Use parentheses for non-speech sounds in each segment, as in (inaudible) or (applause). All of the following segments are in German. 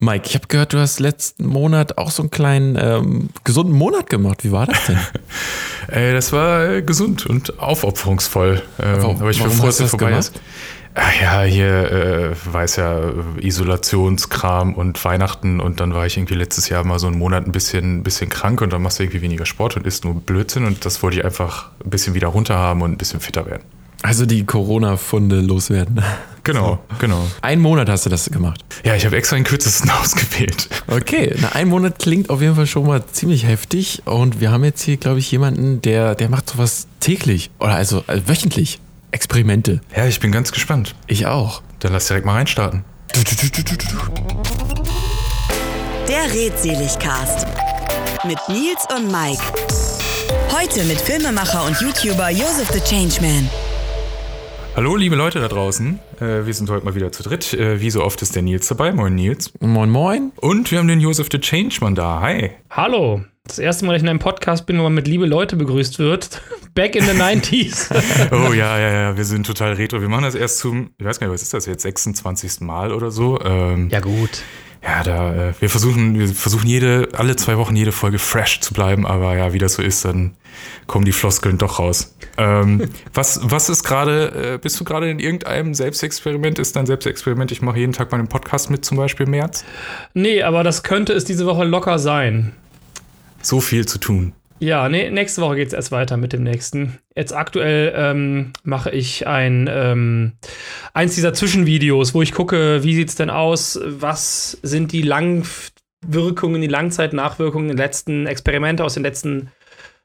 Mike, ich habe gehört, du hast letzten Monat auch so einen kleinen ähm, gesunden Monat gemacht. Wie war das denn? (laughs) äh, das war äh, gesund und aufopferungsvoll. Ähm, Warum- aber ich bin froh, hast dass du es vorbei gemacht? ist. Ach ja, hier äh, weiß ja Isolationskram und Weihnachten und dann war ich irgendwie letztes Jahr mal so einen Monat ein bisschen, bisschen krank und dann machst du irgendwie weniger Sport und isst nur Blödsinn und das wollte ich einfach ein bisschen wieder runter haben und ein bisschen fitter werden. Also die Corona-Funde loswerden. (laughs) Genau, genau. Ein Monat hast du das gemacht. Ja, ich habe extra den kürzesten (laughs) ausgewählt. Okay, na, ein Monat klingt auf jeden Fall schon mal ziemlich heftig. Und wir haben jetzt hier, glaube ich, jemanden, der, der macht sowas täglich oder also, also wöchentlich. Experimente. Ja, ich bin ganz gespannt. Ich auch. Dann lass direkt mal reinstarten. Der Redseligcast mit Nils und Mike. Heute mit Filmemacher und YouTuber Joseph the Changeman. Hallo, liebe Leute da draußen. Äh, wir sind heute mal wieder zu dritt. Äh, wie so oft ist der Nils dabei. Moin, Nils. Moin, moin. Und wir haben den Josef the Changeman da. Hi. Hallo. Das erste Mal, dass ich in einem Podcast bin, wo man mit liebe Leute begrüßt wird. (laughs) Back in the 90s. (laughs) Oh ja, ja, ja, wir sind total retro. Wir machen das erst zum, ich weiß gar nicht, was ist das jetzt, 26. Mal oder so. Ähm, ja, gut. Ja, da, äh, wir versuchen, wir versuchen jede, alle zwei Wochen jede Folge fresh zu bleiben, aber ja, wie das so ist, dann kommen die Floskeln doch raus. Ähm, (laughs) was, was ist gerade, äh, bist du gerade in irgendeinem Selbstexperiment? Ist dein Selbstexperiment, ich mache jeden Tag meinen Podcast mit, zum Beispiel im März? Nee, aber das könnte es diese Woche locker sein. So viel zu tun. Ja, nee, nächste Woche geht es erst weiter mit dem nächsten. Jetzt aktuell ähm, mache ich ein ähm, eins dieser Zwischenvideos, wo ich gucke, wie sieht es denn aus, was sind die Langwirkungen, die Langzeitnachwirkungen der letzten Experimente aus den letzten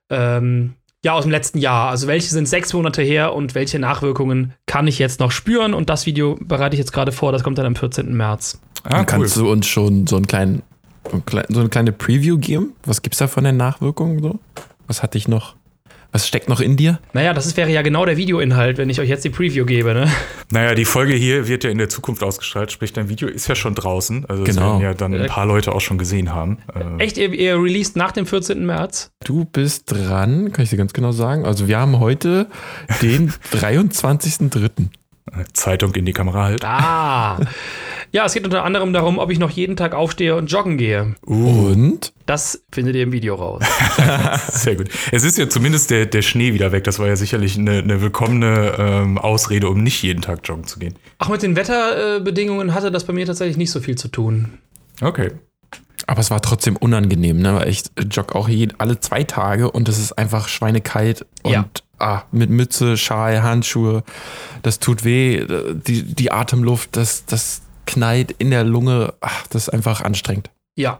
ähm, ja, aus dem letzten Jahr. Also welche sind sechs Monate her und welche Nachwirkungen kann ich jetzt noch spüren? Und das Video bereite ich jetzt gerade vor, das kommt dann am 14. März. Ah, cool. Kannst du uns schon so einen kleinen, so ein klein- so eine kleine Preview geben? Was gibt's da von den Nachwirkungen so? Was hat dich noch, was steckt noch in dir? Naja, das ist, wäre ja genau der Videoinhalt, wenn ich euch jetzt die Preview gebe, ne? Naja, die Folge hier wird ja in der Zukunft ausgestrahlt, sprich, dein Video ist ja schon draußen. Also das Genau. werden ja dann ein paar Leute auch schon gesehen haben. Äh, Echt, ihr, ihr released nach dem 14. März? Du bist dran, kann ich dir ganz genau sagen. Also wir haben heute den (laughs) 23.03. Zeitung in die Kamera halt. Ah. (laughs) ja, es geht unter anderem darum, ob ich noch jeden Tag aufstehe und joggen gehe. Und Das findet ihr im Video raus. (laughs) Sehr gut. Es ist ja zumindest der, der Schnee wieder weg. Das war ja sicherlich eine, eine willkommene ähm, Ausrede, um nicht jeden Tag joggen zu gehen. Ach, mit den Wetterbedingungen hatte das bei mir tatsächlich nicht so viel zu tun. Okay. Aber es war trotzdem unangenehm, ne? Weil ich jogge auch jed alle zwei Tage und es ist einfach schweinekalt und Ja. ah, mit Mütze, Schal, Handschuhe, das tut weh, die, die Atemluft, das, das knallt in der Lunge, ach, das ist einfach anstrengend. Ja.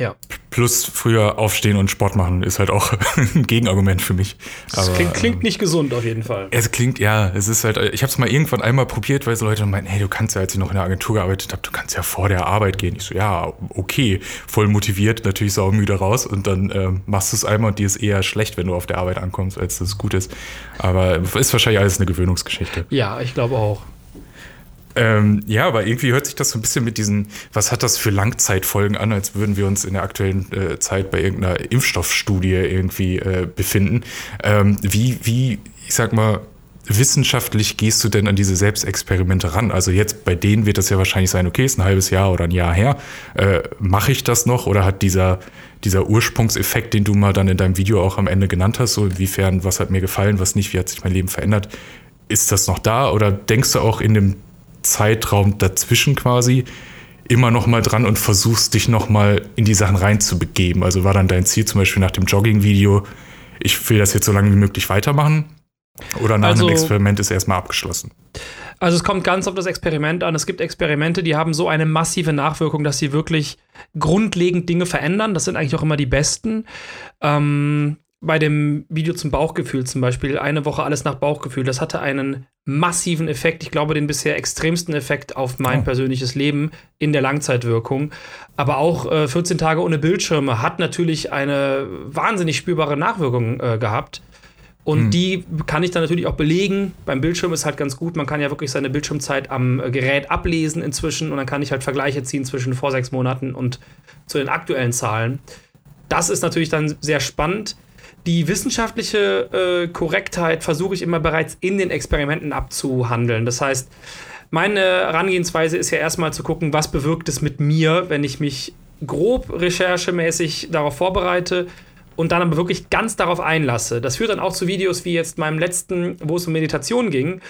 Ja. Plus früher aufstehen und Sport machen ist halt auch (laughs) ein Gegenargument für mich. Das Aber, klingt, klingt ähm, nicht gesund auf jeden Fall. Es klingt, ja, es ist halt, ich habe es mal irgendwann einmal probiert, weil so Leute meinten, hey, du kannst ja, als ich noch in der Agentur gearbeitet habe, du kannst ja vor der Arbeit gehen. Ich so, ja, okay, voll motiviert, natürlich saumüde raus und dann ähm, machst du es einmal und dir ist eher schlecht, wenn du auf der Arbeit ankommst, als dass es gut ist. Aber ist wahrscheinlich alles eine Gewöhnungsgeschichte. Ja, ich glaube auch. Ähm, ja, aber irgendwie hört sich das so ein bisschen mit diesen, was hat das für Langzeitfolgen an, als würden wir uns in der aktuellen äh, Zeit bei irgendeiner Impfstoffstudie irgendwie äh, befinden. Ähm, wie, wie, ich sag mal, wissenschaftlich gehst du denn an diese Selbstexperimente ran? Also jetzt bei denen wird das ja wahrscheinlich sein, okay, ist ein halbes Jahr oder ein Jahr her. Äh, Mache ich das noch oder hat dieser, dieser Ursprungseffekt, den du mal dann in deinem Video auch am Ende genannt hast, so inwiefern, was hat mir gefallen, was nicht, wie hat sich mein Leben verändert, ist das noch da oder denkst du auch in dem Zeitraum dazwischen quasi immer noch mal dran und versuchst dich noch mal in die Sachen reinzubegeben? Also war dann dein Ziel zum Beispiel nach dem Jogging-Video, ich will das jetzt so lange wie möglich weitermachen? Oder nach Also- einem Experiment ist erstmal abgeschlossen? Also es kommt ganz auf das Experiment an. Es gibt Experimente, die haben so eine massive Nachwirkung, dass sie wirklich grundlegend Dinge verändern. Das sind eigentlich auch immer die besten. Ähm, bei dem Video zum Bauchgefühl zum Beispiel, eine Woche alles nach Bauchgefühl, das hatte einen massiven Effekt. Ich glaube, den bisher extremsten Effekt auf mein Oh. persönliches Leben in der Langzeitwirkung. Aber auch äh, 14 Tage ohne Bildschirme hat natürlich eine wahnsinnig spürbare Nachwirkung äh, gehabt. Und die kann ich dann natürlich auch belegen. Beim Bildschirm ist halt ganz gut. Man kann ja wirklich seine Bildschirmzeit am äh, Gerät ablesen inzwischen. Und dann kann ich halt Vergleiche ziehen zwischen vor sechs Monaten und zu den aktuellen Zahlen. Das ist natürlich dann sehr spannend. Die wissenschaftliche äh, Korrektheit versuche ich immer bereits in den Experimenten abzuhandeln. Das heißt, meine Herangehensweise ist ja erstmal zu gucken, was bewirkt es mit mir, wenn ich mich grob recherchemäßig darauf vorbereite und dann aber wirklich ganz darauf einlasse. Das führt dann auch zu Videos wie jetzt meinem letzten, wo es um Meditation ging,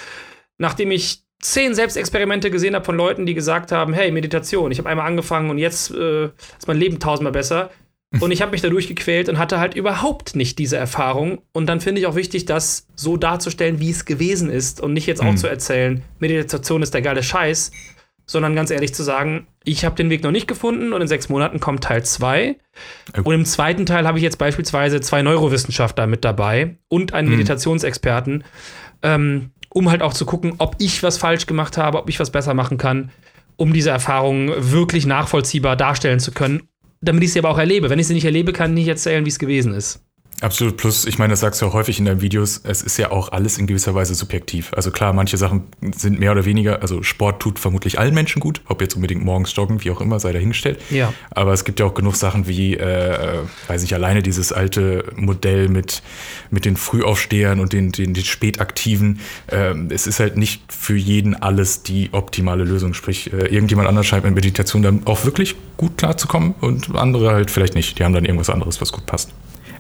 nachdem ich zehn Selbstexperimente gesehen habe von Leuten, die gesagt haben, hey, Meditation, ich habe einmal angefangen und jetzt äh, ist mein Leben tausendmal besser. Und ich habe mich da durchgequält und hatte halt überhaupt nicht diese Erfahrung. Und dann finde ich auch wichtig, das so darzustellen, wie es gewesen ist und nicht jetzt auch mhm. zu erzählen, Meditation ist der geile Scheiß, sondern ganz ehrlich zu sagen, ich habe den Weg noch nicht gefunden und in sechs Monaten kommt Teil 2. Und im zweiten Teil habe ich jetzt beispielsweise zwei Neurowissenschaftler mit dabei und einen mhm. Meditationsexperten, ähm, um halt auch zu gucken, ob ich was falsch gemacht habe, ob ich was besser machen kann, um diese Erfahrung wirklich nachvollziehbar darstellen zu können, damit ich sie aber auch erlebe. Wenn ich sie nicht erlebe, kann ich nicht erzählen, wie es gewesen ist. Absolut. Plus, ich meine, das sagst du auch häufig in deinen Videos, es ist ja auch alles in gewisser Weise subjektiv. Also klar, manche Sachen sind mehr oder weniger, also Sport tut vermutlich allen Menschen gut, ob jetzt unbedingt morgens joggen, wie auch immer, sei dahingestellt. Ja. Aber es gibt ja auch genug Sachen wie, äh, weiß ich, alleine dieses alte Modell mit, mit den Frühaufstehern und den, den, den Spätaktiven. Äh, es ist halt nicht für jeden alles die optimale Lösung. Sprich, äh, irgendjemand anders scheint mit Meditation dann auch wirklich gut klarzukommen und andere halt vielleicht nicht. Die haben dann irgendwas anderes, was gut passt.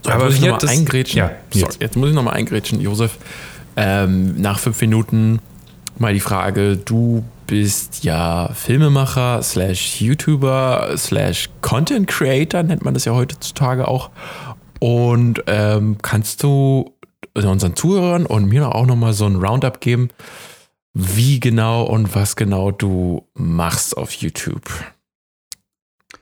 Aber muss ich nochmal eingrätschen. Ja, Sorry, jetzt muss ich nochmal eingrätschen, Josef. Ähm, nach fünf Minuten mal die Frage, du bist ja Filmemacher slash YouTuber slash Content Creator, nennt man das ja heutzutage auch. Und ähm, kannst du unseren Zuhörern und mir auch nochmal so ein Roundup geben, wie genau und was genau du machst auf YouTube?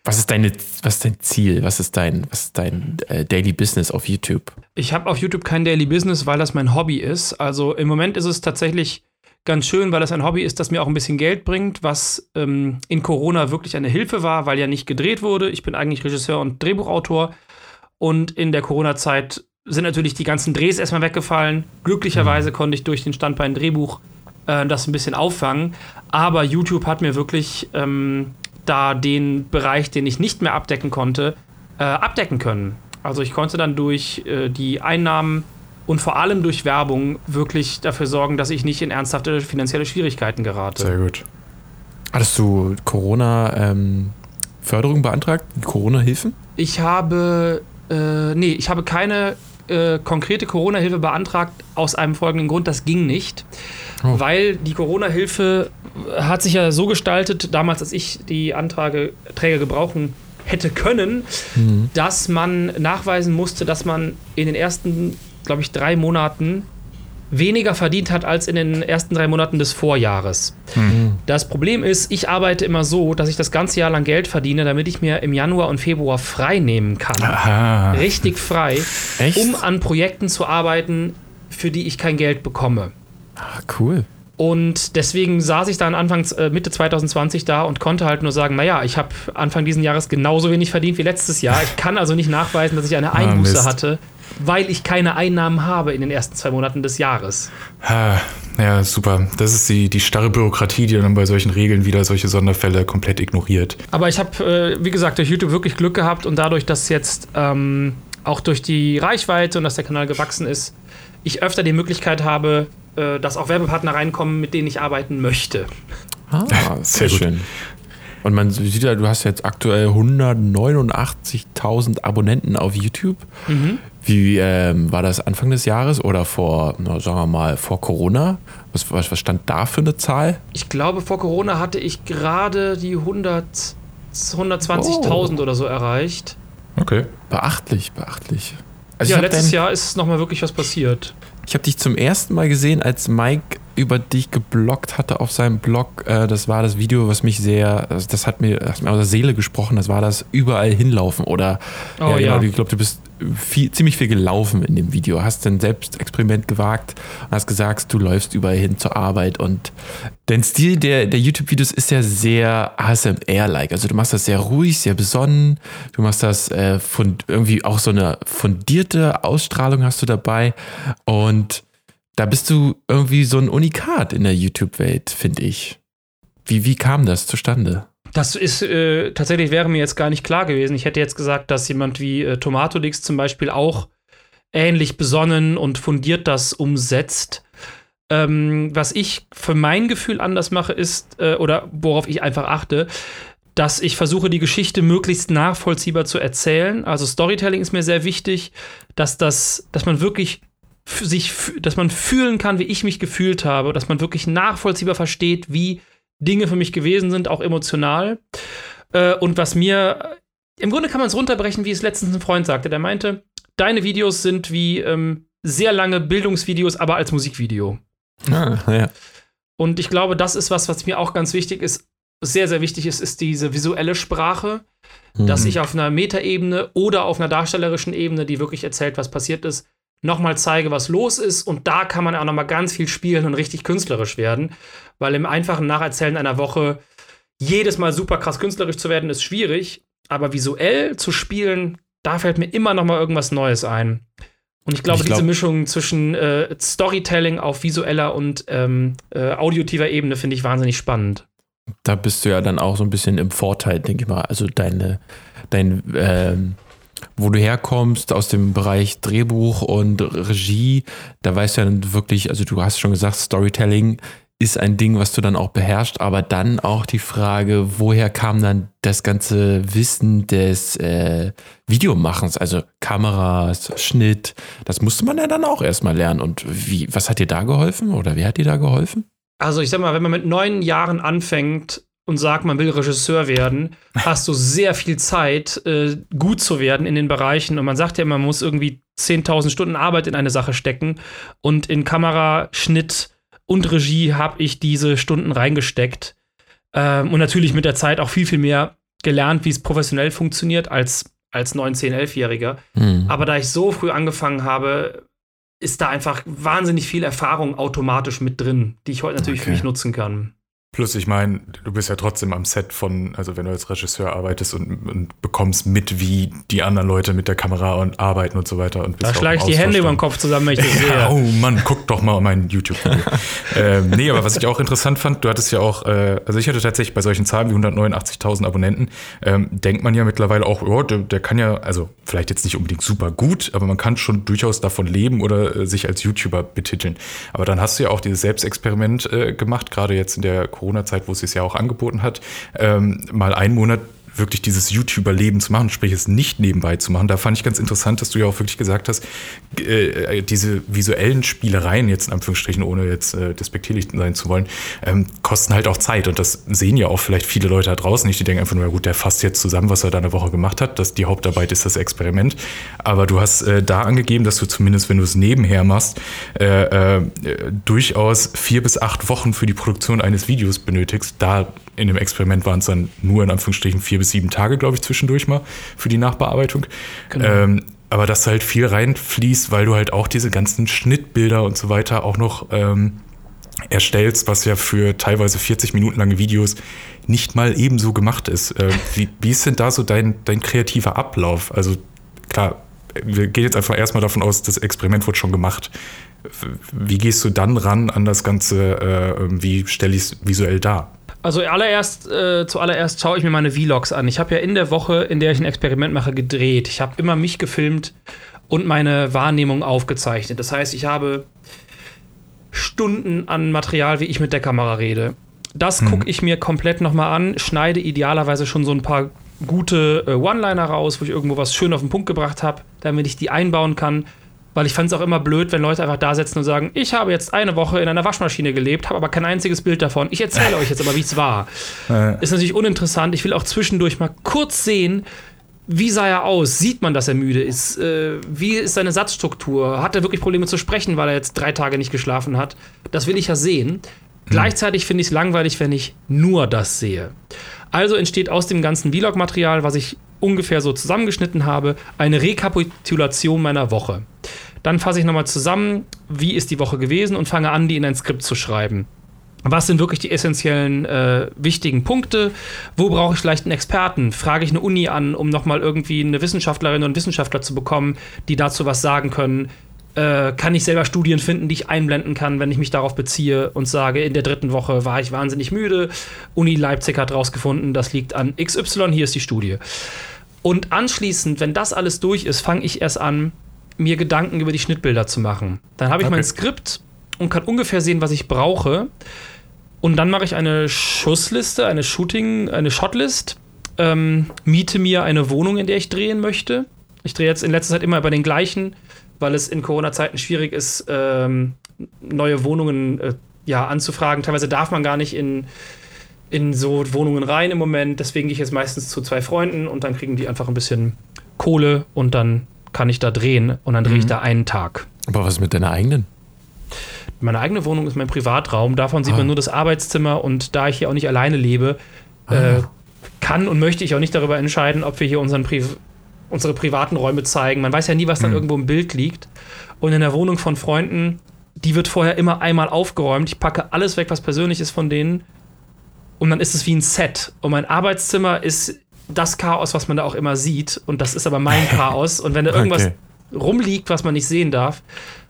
Was ist, deine, was ist dein Ziel? Was ist dein, was ist dein äh, Daily Business auf YouTube? Ich habe auf YouTube kein Daily Business, weil das mein Hobby ist. Also im Moment ist es tatsächlich ganz schön, weil das ein Hobby ist, das mir auch ein bisschen Geld bringt, was ähm, in Corona wirklich eine Hilfe war, weil ja nicht gedreht wurde. Ich bin eigentlich Regisseur und Drehbuchautor. Und in der Corona-Zeit sind natürlich die ganzen Drehs erstmal weggefallen. Glücklicherweise mhm. konnte ich durch den Standbein Drehbuch äh, das ein bisschen auffangen. Aber YouTube hat mir wirklich ähm, da den Bereich, den ich nicht mehr abdecken konnte, äh, abdecken können. Also ich konnte dann durch äh, die Einnahmen und vor allem durch Werbung wirklich dafür sorgen, dass ich nicht in ernsthafte finanzielle Schwierigkeiten gerate. Sehr gut. Hattest du Corona-Förderung ähm, beantragt? Corona-Hilfen? Ich habe, äh, nee, ich habe keine äh, konkrete Corona-Hilfe beantragt aus einem folgenden Grund, das ging nicht. Oh. Weil die Corona-Hilfe hat sich ja so gestaltet, damals, als ich die Anträge gebrauchen hätte können, mhm. dass man nachweisen musste, dass man in den ersten, glaube ich, drei Monaten weniger verdient hat als in den ersten drei Monaten des Vorjahres. Mhm. Das Problem ist, ich arbeite immer so, dass ich das ganze Jahr lang Geld verdiene, damit ich mir im Januar und Februar frei nehmen kann. Aha. Richtig frei, Echt? um an Projekten zu arbeiten, für die ich kein Geld bekomme. Ah, cool. Und deswegen saß ich dann Anfang, äh, Mitte 2020 da und konnte halt nur sagen, naja, ich habe Anfang dieses Jahres genauso wenig verdient wie letztes Jahr. Ich kann also nicht nachweisen, dass ich eine ah, Einbuße ah, hatte, weil ich keine Einnahmen habe in den ersten zwei Monaten des Jahres. Ja, super. Das ist die, die starre Bürokratie, die dann bei solchen Regeln wieder solche Sonderfälle komplett ignoriert. Aber ich habe, äh, wie gesagt, durch YouTube wirklich Glück gehabt und dadurch, dass jetzt ähm, auch durch die Reichweite und dass der Kanal gewachsen ist, ich öfter die Möglichkeit habe, äh, dass auch Werbepartner reinkommen, mit denen ich arbeiten möchte. Ah, (laughs) sehr, sehr schön. Und man sieht ja, du hast jetzt aktuell 189.000 Abonnenten auf YouTube. Mhm. Wie ähm, war das Anfang des Jahres oder vor, na, sagen wir mal, vor Corona? Was, was, was, stand da für eine Zahl? Ich glaube, vor Corona hatte ich gerade die 100, 120.000 oh. oder so erreicht. Okay. Beachtlich, beachtlich. Also ja, letztes Jahr ist nochmal wirklich was passiert. Ich habe dich zum ersten Mal gesehen, als Mike über dich geblockt hatte auf seinem Blog. Äh, das war das Video, was mich sehr, das hat mir, das hat mir aus der Seele gesprochen. Das war das überall hinlaufen oder oh, ja, genau, ja. ich glaube, du bist viel, ziemlich viel gelaufen in dem Video. Hast ein Selbstexperiment gewagt und hast gesagt, du läufst überall hin zur Arbeit und dein Stil der, der YouTube-Videos ist ja sehr ASMR-like. Also du machst das sehr ruhig, sehr besonnen. Du machst das äh, von irgendwie auch so eine fundierte Ausstrahlung hast du dabei und da bist du irgendwie so ein Unikat in der YouTube-Welt, finde ich. Wie, wie kam das zustande? Das ist äh, tatsächlich wäre mir jetzt gar nicht klar gewesen. Ich hätte jetzt gesagt, dass jemand wie äh, Tomatodix zum Beispiel auch ähnlich besonnen und fundiert das umsetzt. Ähm, was ich für mein Gefühl anders mache, ist, äh, oder worauf ich einfach achte, dass ich versuche, die Geschichte möglichst nachvollziehbar zu erzählen. Also Storytelling ist mir sehr wichtig, dass das, dass man wirklich sich, dass man fühlen kann, wie ich mich gefühlt habe, dass man wirklich nachvollziehbar versteht, wie Dinge für mich gewesen sind, auch emotional. Äh, und was mir, im Grunde kann man es runterbrechen, wie es letztens ein Freund sagte, der meinte, deine Videos sind wie ähm, sehr lange Bildungsvideos, aber als Musikvideo. Ah, ja. Und ich glaube, das ist was, was mir auch ganz wichtig ist, sehr, sehr wichtig ist, ist diese visuelle Sprache, mhm. dass ich auf einer Metaebene oder auf einer darstellerischen Ebene, die wirklich erzählt, was passiert ist, nochmal zeige, was los ist. Und da kann man auch nochmal ganz viel spielen und richtig künstlerisch werden. Weil im einfachen Nacherzählen einer Woche jedes Mal super krass künstlerisch zu werden, ist schwierig. Aber visuell zu spielen, da fällt mir immer nochmal irgendwas Neues ein. Und ich glaube, ich glaub, diese Mischung zwischen äh, Storytelling auf visueller und ähm, äh, audiotiver Ebene finde ich wahnsinnig spannend. Da bist du ja dann auch so ein bisschen im Vorteil, denke ich mal. Also deine, dein, ähm, wo du herkommst aus dem Bereich Drehbuch und Regie, da weißt du ja wirklich, also du hast schon gesagt, Storytelling ist ein Ding, was du dann auch beherrschst, aber dann auch die Frage, woher kam dann das ganze Wissen des äh, Videomachens, also Kameras, Schnitt, das musste man ja dann auch erstmal lernen. Und wie, was hat dir da geholfen oder wer hat dir da geholfen? Also ich sag mal, wenn man mit neun Jahren anfängt und sagt, man will Regisseur werden, hast du sehr viel Zeit, äh, gut zu werden in den Bereichen. Und man sagt ja, man muss irgendwie 10.000 Stunden Arbeit in eine Sache stecken. Und in Kamera, Schnitt und Regie habe ich diese Stunden reingesteckt. Ähm, und natürlich mit der Zeit auch viel, viel mehr gelernt, wie es professionell funktioniert als, als 19-, 11-Jähriger. Mhm. Aber da ich so früh angefangen habe, ist da einfach wahnsinnig viel Erfahrung automatisch mit drin, die ich heute natürlich okay. für mich nutzen kann. Plus, ich meine, du bist ja trotzdem am Set von, also wenn du als Regisseur arbeitest und, und bekommst mit, wie die anderen Leute mit der Kamera und arbeiten und so weiter. Und da schlage ich die Hände über den Kopf zusammen, wenn ich das (laughs) sehe. oh Mann, guck doch mal mein YouTube-Video. (laughs) ähm, nee, aber was ich auch interessant fand, du hattest ja auch, äh, also ich hatte tatsächlich bei solchen Zahlen wie 189.000 Abonnenten, ähm, denkt man ja mittlerweile auch, oh, der, der, kann ja, also vielleicht jetzt nicht unbedingt super gut, aber man kann schon durchaus davon leben oder äh, sich als YouTuber betiteln. Aber dann hast du ja auch dieses Selbstexperiment äh, gemacht, gerade jetzt in der Corona-Zeit, wo es sich ja auch angeboten hat, ähm, mal einen Monat wirklich dieses YouTuber-Leben zu machen, sprich es nicht nebenbei zu machen. Da fand ich ganz interessant, dass du ja auch wirklich gesagt hast, äh, diese visuellen Spielereien, jetzt in Anführungsstrichen, ohne jetzt äh, despektierlich sein zu wollen, ähm, kosten halt auch Zeit. Und das sehen ja auch vielleicht viele Leute da draußen nicht. Die denken einfach nur, ja gut, der fasst jetzt zusammen, was er da eine Woche gemacht hat. Das, die Hauptarbeit ist das Experiment. Aber du hast äh, da angegeben, dass du zumindest, wenn du es nebenher machst, äh, äh, durchaus vier bis acht Wochen für die Produktion eines Videos benötigst. Da in dem Experiment waren es dann nur in Anführungsstrichen vier bis sieben Tage, glaube ich, zwischendurch mal für die Nachbearbeitung. Genau. Ähm, aber dass halt viel reinfließt, weil du halt auch diese ganzen Schnittbilder und so weiter auch noch ähm, erstellst, was ja für teilweise 40 Minuten lange Videos nicht mal ebenso gemacht ist. Äh, wie, wie ist denn da so dein, dein kreativer Ablauf? Also klar, wir gehen jetzt einfach erstmal davon aus, das Experiment wurde schon gemacht. Wie gehst du dann ran an das Ganze? Äh, wie stelle ich es visuell dar? Also allererst, äh, zuallererst schaue ich mir meine Vlogs an. Ich habe ja in der Woche, in der ich ein Experiment mache, gedreht. Ich habe immer mich gefilmt und meine Wahrnehmung aufgezeichnet. Das heißt, ich habe Stunden an Material, wie ich mit der Kamera rede. Das hm. gucke ich mir komplett nochmal an, schneide idealerweise schon so ein paar gute äh, One-Liner raus, wo ich irgendwo was schön auf den Punkt gebracht habe, damit ich die einbauen kann. Weil ich fand es auch immer blöd, wenn Leute einfach da sitzen und sagen, ich habe jetzt eine Woche in einer Waschmaschine gelebt, habe aber kein einziges Bild davon. Ich erzähle euch jetzt aber, wie es war. Ist natürlich uninteressant. Ich will auch zwischendurch mal kurz sehen, wie sah er aus? Sieht man, dass er müde ist? Äh, wie ist seine Satzstruktur? Hat er wirklich Probleme zu sprechen, weil er jetzt drei Tage nicht geschlafen hat? Das will ich ja sehen. Mhm. Gleichzeitig finde ich es langweilig, wenn ich nur das sehe. Also entsteht aus dem ganzen Vlog-Material, was ich ungefähr so zusammengeschnitten habe, eine Rekapitulation meiner Woche. Dann fasse ich nochmal zusammen, wie ist die Woche gewesen und fange an, die in ein Skript zu schreiben. Was sind wirklich die essentiellen äh, wichtigen Punkte? Wo brauche ich vielleicht einen Experten? Frage ich eine Uni an, um nochmal irgendwie eine Wissenschaftlerin oder einen Wissenschaftler zu bekommen, die dazu was sagen können? Äh, kann ich selber Studien finden, die ich einblenden kann, wenn ich mich darauf beziehe und sage, in der dritten Woche war ich wahnsinnig müde. Uni Leipzig hat rausgefunden, das liegt an XY, hier ist die Studie. Und anschließend, wenn das alles durch ist, fange ich erst an, mir Gedanken über die Schnittbilder zu machen. Dann habe ich okay. mein Skript und kann ungefähr sehen, was ich brauche. Und dann mache ich eine Schussliste, eine Shooting, eine Shotlist, ähm, miete mir eine Wohnung, in der ich drehen möchte. Ich drehe jetzt in letzter Zeit immer bei den gleichen, weil es in Corona-Zeiten schwierig ist, ähm, neue Wohnungen äh, ja, anzufragen. Teilweise darf man gar nicht in, in so Wohnungen rein im Moment. Deswegen gehe ich jetzt meistens zu zwei Freunden und dann kriegen die einfach ein bisschen Kohle und dann kann ich da drehen und dann drehe ich Mhm. da einen Tag. Aber was ist mit deiner eigenen? Meine eigene Wohnung ist mein Privatraum. Davon sieht Ah. man nur das Arbeitszimmer und da ich hier auch nicht alleine lebe, äh, kann und möchte ich auch nicht darüber entscheiden, ob wir hier unseren Pri unsere privaten Räume zeigen. Man weiß ja nie, was dann Hm. irgendwo im Bild liegt. Und in der Wohnung von Freunden, die wird vorher immer einmal aufgeräumt. Ich packe alles weg, was persönlich ist von denen. Und dann ist es wie ein Set. Und mein Arbeitszimmer ist das Chaos, was man da auch immer sieht. Und das ist aber mein (laughs) Chaos. Und wenn da irgendwas Okay. rumliegt, was man nicht sehen darf,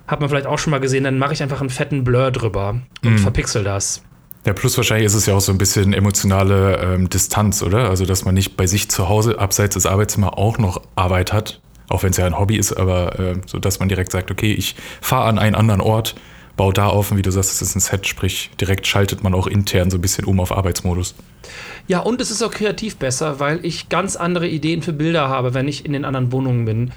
hat man vielleicht auch schon mal gesehen, dann mache ich einfach einen fetten Blur drüber und verpixel das. Ja, plus wahrscheinlich ist es ja auch so ein bisschen emotionale ähm, Distanz, oder? Also, dass man nicht bei sich zu Hause abseits des Arbeitszimmers auch noch Arbeit hat, auch wenn es ja ein Hobby ist, aber äh, so, dass man direkt sagt, okay, ich fahre an einen anderen Ort, baue da auf und wie du sagst, es ist ein Set, sprich, direkt schaltet man auch intern so ein bisschen um auf Arbeitsmodus. Ja, und es ist auch kreativ besser, weil ich ganz andere Ideen für Bilder habe, wenn ich in den anderen Wohnungen bin.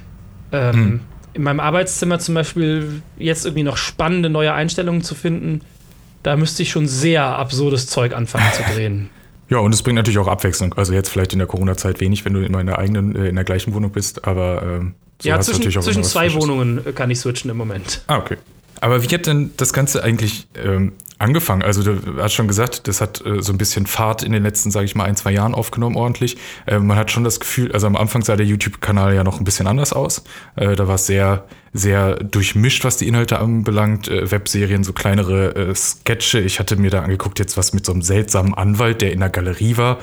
Ähm, In meinem Arbeitszimmer zum Beispiel jetzt irgendwie noch spannende neue Einstellungen zu finden, da müsste ich schon sehr absurdes Zeug anfangen zu drehen. (laughs) Ja, und es bringt natürlich auch Abwechslung. Also jetzt vielleicht in der Corona-Zeit wenig, wenn du immer in der eigenen, äh, in der gleichen Wohnung bist, aber ähm, so ja, zwischen, natürlich auch zwischen zwei. Wohnungen äh, kann ich switchen im Moment. Ah, okay. Aber wie hat denn das Ganze eigentlich ähm, angefangen? Also du hast schon gesagt, das hat äh, so ein bisschen Fahrt in den letzten, sage ich mal, ein, zwei Jahren aufgenommen ordentlich. Äh, man hat schon das Gefühl, also am Anfang sah der YouTube-Kanal ja noch ein bisschen anders aus. Äh, da war es sehr, sehr durchmischt, was die Inhalte anbelangt. Äh, Webserien, so kleinere äh, Sketche. Ich hatte mir da angeguckt, jetzt was mit so einem seltsamen Anwalt, der in der Galerie war.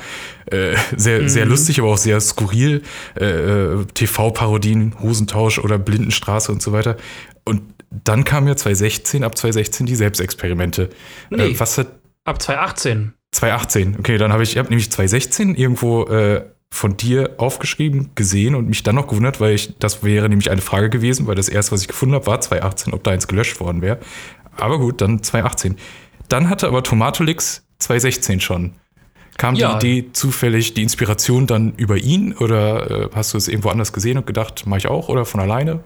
Äh, sehr, sehr lustig, aber auch sehr skurril. TV-Parodien, Hosentausch oder Blindenstraße und so weiter. Und dann kam ja 2016, ab 2016 die Selbstexperimente. Nee. Äh, was hat Ab 2018. 2018? Okay, dann habe ich, ich habe nämlich 2016 irgendwo äh, von dir aufgeschrieben, gesehen und mich dann noch gewundert, weil ich, das wäre nämlich eine Frage gewesen, weil das erste, was ich gefunden habe, war 2018, ob da eins gelöscht worden wäre. Aber gut, dann 2018. Dann hatte aber Tomatolix 2016 schon. Kam Ja. die Idee zufällig, die Inspiration dann über ihn oder äh, hast du es irgendwo anders gesehen und gedacht, mache ich auch oder von alleine?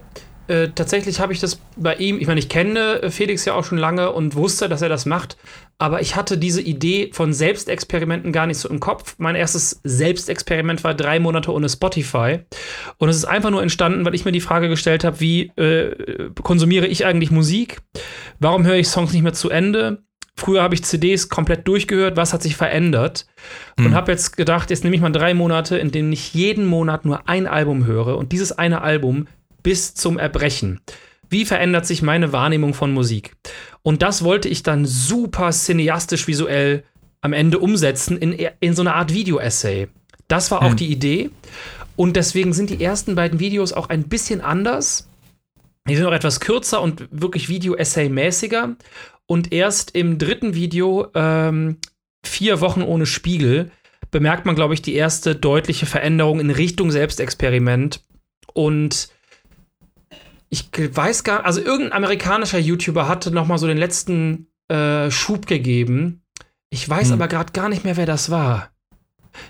Äh, tatsächlich habe ich das bei ihm, ich meine, ich kenne äh, Felix ja auch schon lange und wusste, dass er das macht, aber ich hatte diese Idee von Selbstexperimenten gar nicht so im Kopf. Mein erstes Selbstexperiment war drei Monate ohne Spotify und es ist einfach nur entstanden, weil ich mir die Frage gestellt habe, wie äh, konsumiere ich eigentlich Musik? Warum höre ich Songs nicht mehr zu Ende? Früher habe ich CDs komplett durchgehört, was hat sich verändert? Und habe jetzt gedacht, jetzt nehme ich mal drei Monate, in denen ich jeden Monat nur ein Album höre und dieses eine Album bis zum Erbrechen. Wie verändert sich meine Wahrnehmung von Musik? Und das wollte ich dann super cineastisch visuell am Ende umsetzen in, in so eine Art Video-Essay. Das war auch die Idee. Und deswegen sind die ersten beiden Videos auch ein bisschen anders. Die sind auch etwas kürzer und wirklich Video-Essay-mäßiger. Und erst im dritten Video, ähm, vier Wochen ohne Spiegel, bemerkt man, glaube ich, die erste deutliche Veränderung in Richtung Selbstexperiment. Und ich weiß gar also irgendein amerikanischer YouTuber hatte noch mal so den letzten äh, Schub gegeben. Ich weiß Hm. aber gerade gar nicht mehr, wer das war.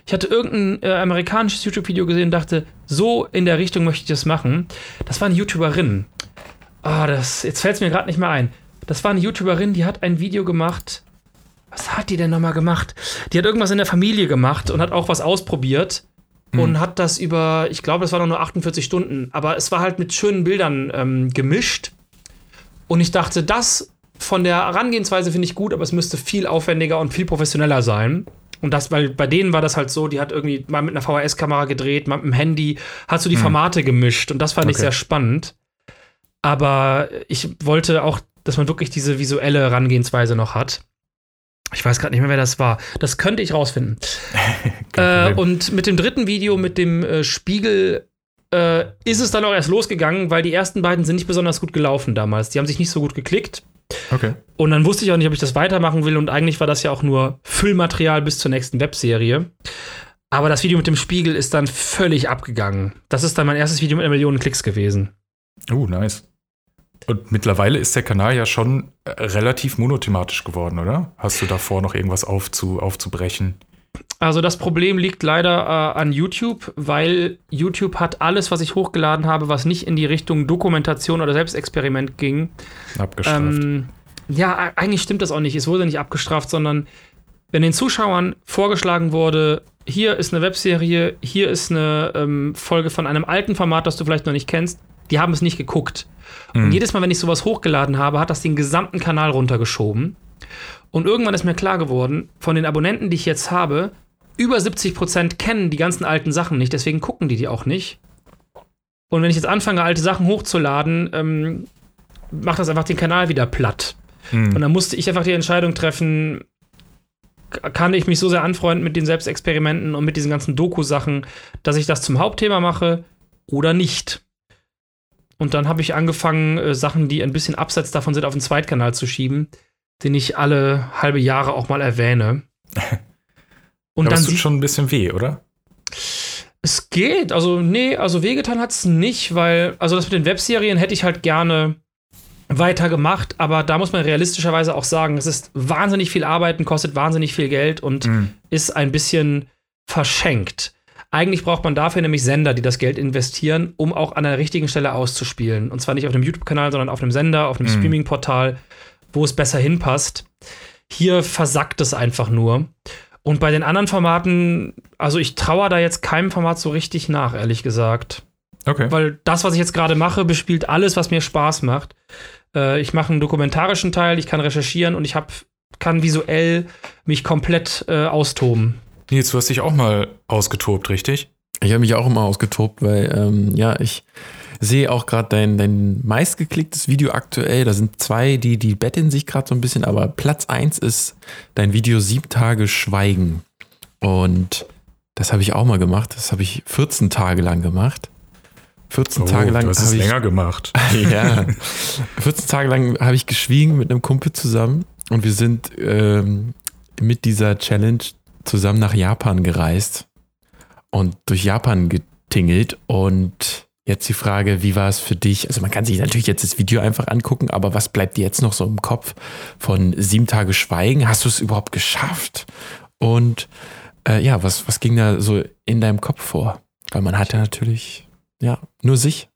Ich hatte irgendein äh, amerikanisches YouTube-Video gesehen und dachte, so in der Richtung möchte ich das machen. Das war eine YouTuberin. Ah, das, jetzt fällt es mir gerade nicht mehr ein. Das war eine YouTuberin, die hat ein Video gemacht. Was hat die denn nochmal gemacht? Die hat irgendwas in der Familie gemacht und hat auch was ausprobiert und hat das über, ich glaube, das war nur 48 Stunden, aber es war halt mit schönen Bildern ähm, gemischt. Und ich dachte, das von der Herangehensweise finde ich gut, aber es müsste viel aufwendiger und viel professioneller sein. Und das, weil bei denen war das halt so, die hat irgendwie mal mit einer VHS-Kamera gedreht, mal mit dem Handy, hat so die Formate gemischt und das fand ich Okay. sehr spannend. Aber ich wollte auch, dass man wirklich diese visuelle Herangehensweise noch hat. Ich weiß gerade nicht mehr, wer das war. Das könnte ich rausfinden. (laughs) Äh, und mit dem dritten Video, mit dem äh, Spiegel, äh, ist es dann auch erst losgegangen, weil die ersten beiden sind nicht besonders gut gelaufen damals. Die haben sich nicht so gut geklickt. Okay. Und dann wusste ich auch nicht, ob ich das weitermachen will. Und eigentlich war das ja auch nur Füllmaterial bis zur nächsten Webserie. Aber das Video mit dem Spiegel ist dann völlig abgegangen. Das ist dann mein erstes Video mit einer Million Klicks gewesen. Uh, nice. Und mittlerweile ist der Kanal ja schon äh, relativ monothematisch geworden, oder? Hast du davor noch irgendwas aufzu, aufzubrechen? Also das Problem liegt leider äh, an YouTube, weil YouTube hat alles, was ich hochgeladen habe, was nicht in die Richtung Dokumentation oder Selbstexperiment ging. Abgestraft. Ähm, ja, eigentlich stimmt das auch nicht. Es wurde nicht abgestraft, sondern wenn den Zuschauern vorgeschlagen wurde, hier ist eine Webserie, hier ist eine ähm, Folge von einem alten Format, das du vielleicht noch nicht kennst, die haben es nicht geguckt. Mhm. Und jedes Mal, wenn ich sowas hochgeladen habe, hat das den gesamten Kanal runtergeschoben. Und irgendwann ist mir klar geworden, von den Abonnenten, die ich jetzt habe, über 70% kennen die ganzen alten Sachen nicht, deswegen gucken die die auch nicht. Und wenn ich jetzt anfange, alte Sachen hochzuladen, ähm, macht das einfach den Kanal wieder platt. Mhm. Und dann musste ich einfach die Entscheidung treffen, kann ich mich so sehr anfreunden mit den Selbstexperimenten und mit diesen ganzen Doku-Sachen, dass ich das zum Hauptthema mache oder nicht. Und dann habe ich angefangen, äh, Sachen, die ein bisschen abseits davon sind, auf den Zweitkanal zu schieben, den ich alle halbe Jahre auch mal erwähne. (laughs) Und Aber dann es tut schon ein bisschen weh, oder? Es geht. Also, nee, also wehgetan hat es nicht, weil, also das mit den Webserien hätte ich halt gerne weiter gemacht, aber da muss man realistischerweise auch sagen, es ist wahnsinnig viel Arbeiten, kostet wahnsinnig viel Geld und mhm. ist ein bisschen verschenkt. Eigentlich braucht man dafür nämlich Sender, die das Geld investieren, um auch an der richtigen Stelle auszuspielen. Und zwar nicht auf einem YouTube-Kanal, sondern auf einem Sender, auf einem mhm. Streaming-Portal, wo es besser hinpasst. Hier versackt es einfach nur. Und bei den anderen Formaten, also ich traue da jetzt keinem Format so richtig nach, ehrlich gesagt. Okay. Weil das, was ich jetzt gerade mache, bespielt alles, was mir Spaß macht. Äh, ich mache einen dokumentarischen Teil, ich kann recherchieren und ich hab, kann visuell mich komplett äh, austoben. Nils, du hast dich auch mal ausgetobt, richtig? Ich habe mich auch immer ausgetobt, weil ähm, ja, ich sehe auch gerade dein, dein meistgeklicktes Video aktuell. Da sind zwei, die, die betteln sich gerade so ein bisschen, aber Platz eins ist dein Video Sieben Tage Schweigen. Und das habe ich auch mal gemacht. Das habe ich 14 Tage lang gemacht. 14 oh, Tage lang habe ich länger gemacht. (laughs) ja. (laughs) 14 Tage lang habe ich geschwiegen mit einem Kumpel zusammen und wir sind ähm, mit dieser Challenge zusammen nach Japan gereist und durch Japan getingelt und jetzt die Frage, wie war es für dich? Also man kann sich natürlich jetzt das Video einfach angucken, aber was bleibt dir jetzt noch so im Kopf von sieben Tage Schweigen? Hast du es überhaupt geschafft? Und äh, ja, was, was ging da so in deinem Kopf vor? Weil man hatte natürlich ja, nur sich.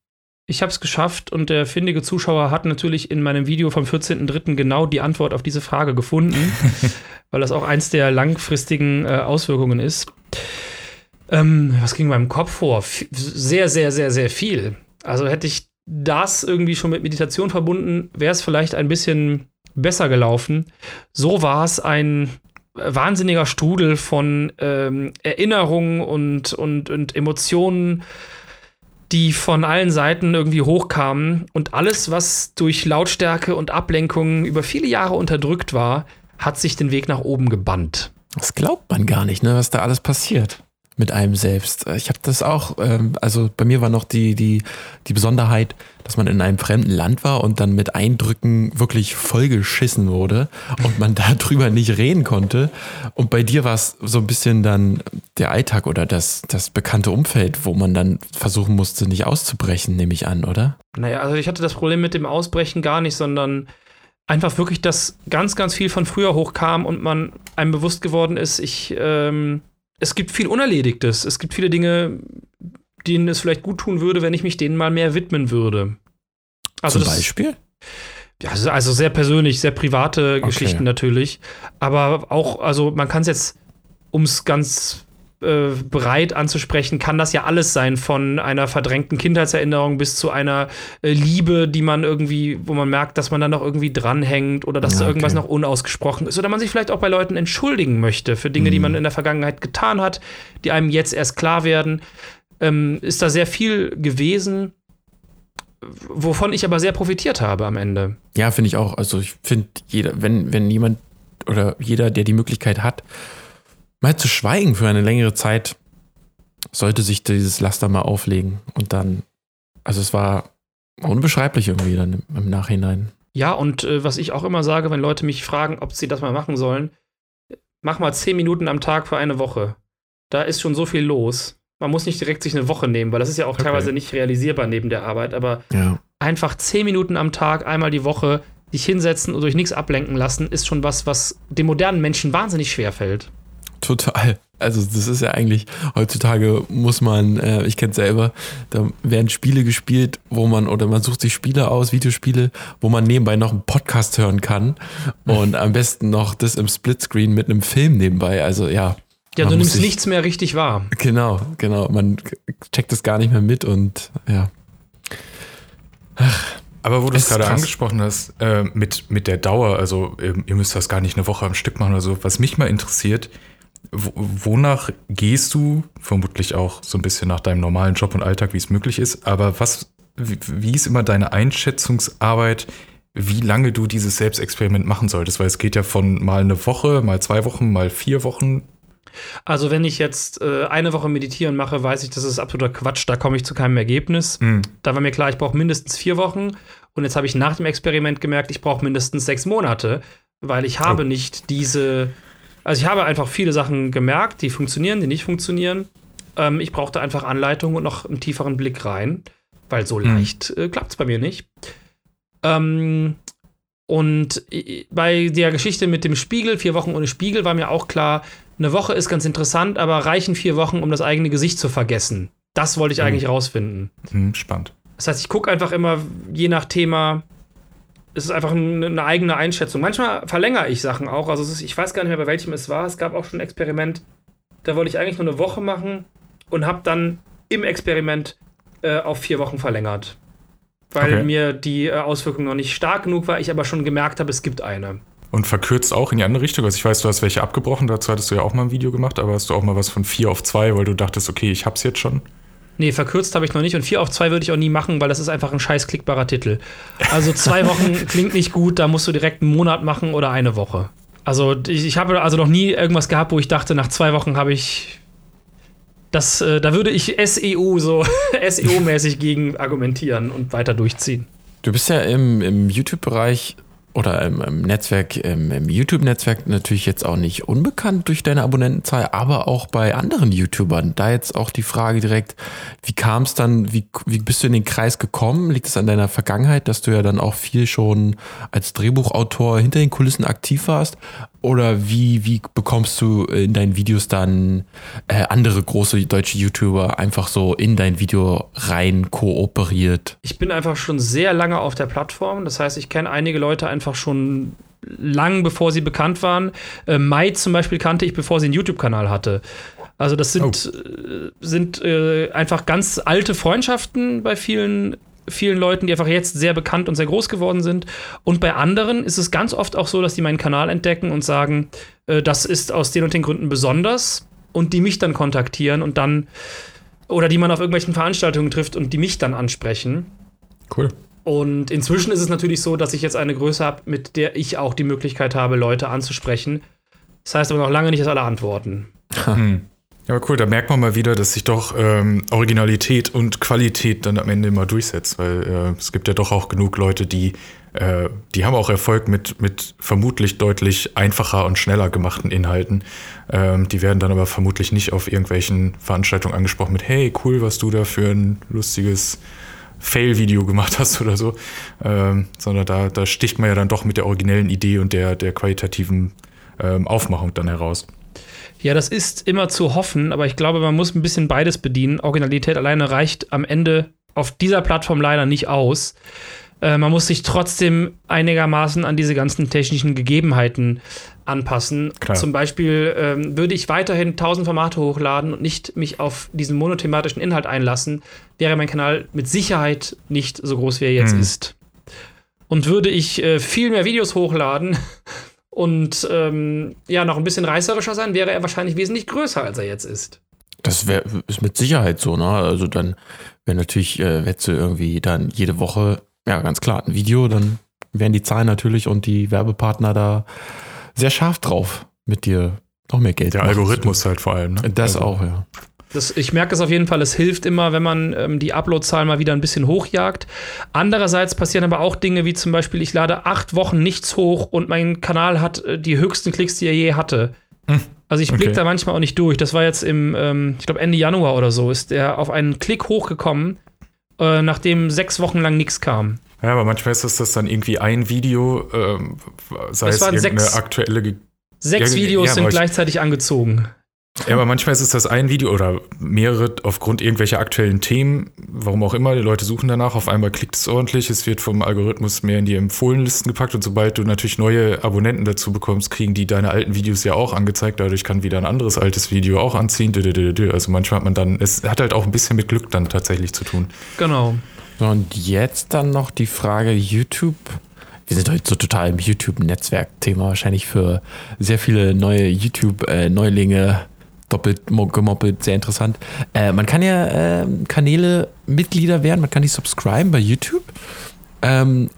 Ich habe es geschafft und der findige Zuschauer hat natürlich in meinem Video vom 14.03. genau die Antwort auf diese Frage gefunden, (laughs) weil das auch eins der langfristigen äh, Auswirkungen ist. Ähm, was ging meinem Kopf vor? F sehr, sehr, sehr, sehr viel. Also hätte ich das irgendwie schon mit Meditation verbunden, wäre es vielleicht ein bisschen besser gelaufen. So war es ein wahnsinniger Strudel von ähm, Erinnerungen und, und, und Emotionen die von allen Seiten irgendwie hochkamen und alles, was durch Lautstärke und Ablenkungen über viele Jahre unterdrückt war, hat sich den Weg nach oben gebannt. Das glaubt man gar nicht, ne, was da alles passiert mit einem selbst. Ich habe das auch, ähm, also bei mir war noch die, die, die Besonderheit, dass man in einem fremden Land war und dann mit Eindrücken wirklich vollgeschissen wurde und man (laughs) darüber nicht reden konnte. Und bei dir war es so ein bisschen dann der Alltag oder das, das bekannte Umfeld, wo man dann versuchen musste, nicht auszubrechen, nehme ich an, oder? Naja, also ich hatte das Problem mit dem Ausbrechen gar nicht, sondern einfach wirklich, dass ganz, ganz viel von früher hochkam und man einem bewusst geworden ist, ich, ähm, es gibt viel Unerledigtes. Es gibt viele Dinge, denen es vielleicht gut tun würde, wenn ich mich denen mal mehr widmen würde. Also Zum das, Beispiel? Ja, also sehr persönlich, sehr private okay. Geschichten natürlich. Aber auch, also man kann es jetzt, um es ganz äh, breit anzusprechen, kann das ja alles sein, von einer verdrängten Kindheitserinnerung bis zu einer äh, Liebe, die man irgendwie, wo man merkt, dass man dann noch irgendwie dranhängt oder dass ja, okay. irgendwas noch unausgesprochen ist. Oder man sich vielleicht auch bei Leuten entschuldigen möchte für Dinge, mhm. die man in der Vergangenheit getan hat, die einem jetzt erst klar werden. Ähm, ist da sehr viel gewesen, wovon ich aber sehr profitiert habe am Ende. Ja, finde ich auch. Also ich finde, jeder, wenn, wenn jemand oder jeder, der die Möglichkeit hat, mal zu schweigen für eine längere Zeit, sollte sich dieses Laster mal auflegen. Und dann, also es war unbeschreiblich irgendwie dann im, Nachhinein. Ja, und äh, was ich auch immer sage, wenn Leute mich fragen, ob sie das mal machen sollen, mach mal zehn Minuten am Tag für eine Woche. Da ist schon so viel los. Man muss nicht direkt sich eine Woche nehmen, weil das ist ja auch okay. teilweise nicht realisierbar neben der Arbeit, aber ja. einfach zehn Minuten am Tag, einmal die Woche, dich hinsetzen und durch nichts ablenken lassen, ist schon was, was dem modernen Menschen wahnsinnig schwer fällt. Total. Also das ist ja eigentlich, heutzutage muss man, äh, ich kenne es selber, da werden Spiele gespielt, wo man, oder man sucht sich Spiele aus, Videospiele, wo man nebenbei noch einen Podcast hören kann und am besten noch das im Splitscreen mit einem Film nebenbei. Also ja. Ja, du nimmst sich, nichts mehr richtig wahr. Genau, genau. Man checkt das gar nicht mehr mit und ja. Ach, aber wo du es gerade angesprochen hast, äh, mit, mit der Dauer, also äh, ihr müsst das gar nicht eine Woche am Stück machen oder so, was mich mal interessiert, wonach gehst du, vermutlich auch so ein bisschen nach deinem normalen Job und Alltag, wie es möglich ist, aber was, wie, wie ist immer deine Einschätzungsarbeit, wie lange du dieses Selbstexperiment machen solltest? Weil es geht ja von mal eine Woche, mal zwei Wochen, mal vier Wochen also wenn ich jetzt äh, eine Woche meditieren mache, weiß ich, das ist absoluter Quatsch, da komme ich zu keinem Ergebnis. Mhm. Da war mir klar, ich brauche mindestens vier Wochen. Und jetzt habe ich nach dem Experiment gemerkt, ich brauche mindestens sechs Monate, weil ich habe oh. nicht diese, also ich habe einfach viele Sachen gemerkt, die funktionieren, die nicht funktionieren. Ähm, ich brauchte einfach Anleitung und noch einen tieferen Blick rein, weil so mhm. leicht äh, klappt es bei mir nicht. Ähm, und bei der Geschichte mit dem Spiegel, vier Wochen ohne Spiegel, war mir auch klar, eine Woche ist ganz interessant, aber reichen vier Wochen, um das eigene Gesicht zu vergessen? Das wollte ich mhm. eigentlich rausfinden. Mhm, spannend. Das heißt, ich gucke einfach immer, je nach Thema, es ist einfach eine eigene Einschätzung. Manchmal verlängere ich Sachen auch. Also ist, ich weiß gar nicht mehr, bei welchem es war. Es gab auch schon ein Experiment, da wollte ich eigentlich nur eine Woche machen und habe dann im Experiment äh, auf vier Wochen verlängert. Weil okay. mir die äh, Auswirkung noch nicht stark genug war, ich aber schon gemerkt habe, es gibt eine. Und verkürzt auch in die andere Richtung. Also ich weiß, du hast welche abgebrochen, dazu hattest du ja auch mal ein Video gemacht, aber hast du auch mal was von 4 auf 2, weil du dachtest, okay, ich hab's jetzt schon? Nee, verkürzt habe ich noch nicht und 4 auf 2 würde ich auch nie machen, weil das ist einfach ein scheiß klickbarer Titel. Also zwei (laughs) Wochen klingt nicht gut, da musst du direkt einen Monat machen oder eine Woche. Also ich, ich habe also noch nie irgendwas gehabt, wo ich dachte, nach zwei Wochen habe ich das, äh, da würde ich SEO so (laughs) SEO-mäßig gegen argumentieren und weiter durchziehen. Du bist ja im, im YouTube-Bereich oder im, im Netzwerk, im, im YouTube-Netzwerk natürlich jetzt auch nicht unbekannt durch deine Abonnentenzahl, aber auch bei anderen YouTubern. Da jetzt auch die Frage direkt, wie kam es dann, wie, wie bist du in den Kreis gekommen? Liegt es an deiner Vergangenheit, dass du ja dann auch viel schon als Drehbuchautor hinter den Kulissen aktiv warst? Oder wie, wie bekommst du in deinen Videos dann äh, andere große deutsche YouTuber einfach so in dein Video rein kooperiert? Ich bin einfach schon sehr lange auf der Plattform. Das heißt, ich kenne einige Leute einfach schon lang bevor sie bekannt waren. Äh, Mai zum Beispiel kannte ich, bevor sie einen YouTube-Kanal hatte. Also das sind, oh. äh, sind äh, einfach ganz alte Freundschaften bei vielen vielen Leuten, die einfach jetzt sehr bekannt und sehr groß geworden sind. Und bei anderen ist es ganz oft auch so, dass die meinen Kanal entdecken und sagen, äh, das ist aus den und den Gründen besonders und die mich dann kontaktieren und dann oder die man auf irgendwelchen Veranstaltungen trifft und die mich dann ansprechen. Cool. Und inzwischen ist es natürlich so, dass ich jetzt eine Größe habe, mit der ich auch die Möglichkeit habe, Leute anzusprechen. Das heißt aber noch lange nicht, dass alle antworten. Hm. Ja, aber cool, da merkt man mal wieder, dass sich doch ähm, Originalität und Qualität dann am Ende immer durchsetzt, weil äh, es gibt ja doch auch genug Leute, die, äh, die haben auch Erfolg mit, mit vermutlich deutlich einfacher und schneller gemachten Inhalten. Ähm, die werden dann aber vermutlich nicht auf irgendwelchen Veranstaltungen angesprochen mit, hey, cool, was du da für ein lustiges Fail-Video gemacht hast oder so, ähm, sondern da, da sticht man ja dann doch mit der originellen Idee und der, der qualitativen ähm, Aufmachung dann heraus. Ja, das ist immer zu hoffen, aber ich glaube, man muss ein bisschen beides bedienen. Originalität alleine reicht am Ende auf dieser Plattform leider nicht aus. Äh, man muss sich trotzdem einigermaßen an diese ganzen technischen Gegebenheiten anpassen. Klar. Zum Beispiel ähm, würde ich weiterhin 1000 Formate hochladen und nicht mich auf diesen monothematischen Inhalt einlassen, wäre mein Kanal mit Sicherheit nicht so groß, wie er jetzt hm. ist. Und würde ich äh, viel mehr Videos hochladen, (laughs) und ähm, ja, noch ein bisschen reißerischer sein, wäre er wahrscheinlich wesentlich größer, als er jetzt ist. Das wär, ist mit Sicherheit so, ne? Also dann wäre natürlich äh, Wetzel irgendwie dann jede Woche, ja, ganz klar, ein Video, dann wären die Zahlen natürlich und die Werbepartner da sehr scharf drauf, mit dir noch mehr Geld Der Algorithmus halt vor allem, ne? Das also. auch, ja. Das, ich merke es auf jeden Fall, es hilft immer, wenn man ähm, die Upload-Zahlen mal wieder ein bisschen hochjagt. Andererseits passieren aber auch Dinge wie zum Beispiel, ich lade acht Wochen nichts hoch und mein Kanal hat äh, die höchsten Klicks, die er je hatte. Hm. Also ich blicke okay. da manchmal auch nicht durch. Das war jetzt im, ähm, ich glaube Ende Januar oder so, ist der auf einen Klick hochgekommen äh, nachdem sechs Wochen lang nichts kam. Ja, aber manchmal ist das, dann irgendwie ein Video, ähm, sei es waren irgendeine sechs- aktuelle. Ge Sechs Videos ja, sind gleichzeitig angezogen. Ja, aber manchmal ist es das ein Video oder mehrere aufgrund irgendwelcher aktuellen Themen, warum auch immer, die Leute suchen danach, auf einmal klickt es ordentlich, es wird vom Algorithmus mehr in die Empfohlenlisten gepackt und sobald du natürlich neue Abonnenten dazu bekommst, kriegen die deine alten Videos ja auch angezeigt, dadurch kann wieder ein anderes altes Video auch anziehen. Also manchmal hat man dann, es hat halt auch ein bisschen mit Glück dann tatsächlich zu tun. Genau. So, und jetzt dann noch die Frage YouTube. Wir sind heute so total im YouTube-Netzwerk-Thema, wahrscheinlich für sehr viele neue YouTube-Neulinge doppelt mo- gemoppelt, sehr interessant. Äh, man kann ja ähm, Kanäle Mitglieder werden, man kann die subscriben bei YouTube. Ähm,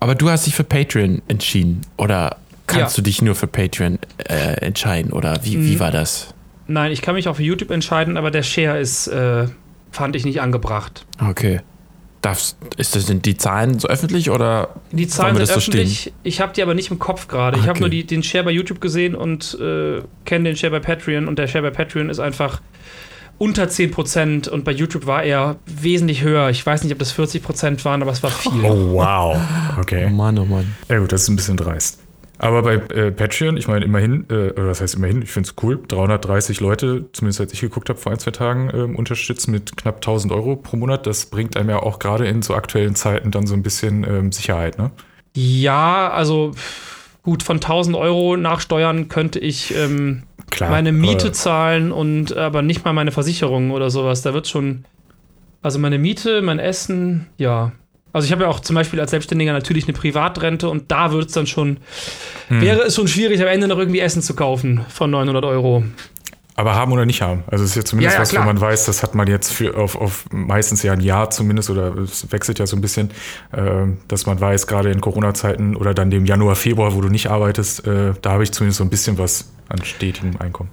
aber du hast dich für Patreon entschieden. Oder kannst Ja. du dich nur für Patreon äh, entscheiden? Oder wie, wie Mhm. war das? Nein, ich kann mich auch für YouTube entscheiden, aber der Share ist, äh, fand ich nicht angebracht. Okay. Darfst, ist das, sind die Zahlen so öffentlich oder Die Zahlen sind das so öffentlich. ich habe die aber nicht im Kopf gerade. Ich Ah, habe okay. nur die, den Share bei YouTube gesehen und äh, kenne den Share bei Patreon. Und der Share bei Patreon ist einfach unter 10% und bei YouTube war er wesentlich höher. Ich weiß nicht, ob das 40% waren, aber es war viel. Oh, wow. Okay. Oh Mann, oh Mann. Ja gut, das ist ein bisschen dreist. Aber bei äh, Patreon, ich meine immerhin, äh, oder was heißt immerhin, ich finde es cool, 330 Leute, zumindest als ich geguckt habe vor ein, zwei Tagen, ähm, unterstützen mit knapp 1000 Euro pro Monat. Das bringt einem ja auch gerade in so aktuellen Zeiten dann so ein bisschen ähm, Sicherheit, ne? Ja, also gut, von 1000 Euro nach Steuern könnte ich ähm, Klar. meine Miete zahlen und aber nicht mal meine Versicherung oder sowas. Da wird schon. Also meine Miete, mein Essen, ja. Also ich habe ja auch zum Beispiel als Selbstständiger natürlich eine Privatrente und da wird es dann schon, Hm. wäre es schon schwierig, am Ende noch irgendwie Essen zu kaufen von 900 Euro. Aber haben oder nicht haben. Also es ist ja zumindest Ja, ja, was, wo klar. man weiß, das hat man jetzt für auf, auf meistens ja ein Jahr zumindest oder es wechselt ja so ein bisschen, äh, dass man weiß, gerade in Corona-Zeiten oder dann dem Januar, Februar, wo du nicht arbeitest, äh, da habe ich zumindest so ein bisschen was an stetigem Einkommen.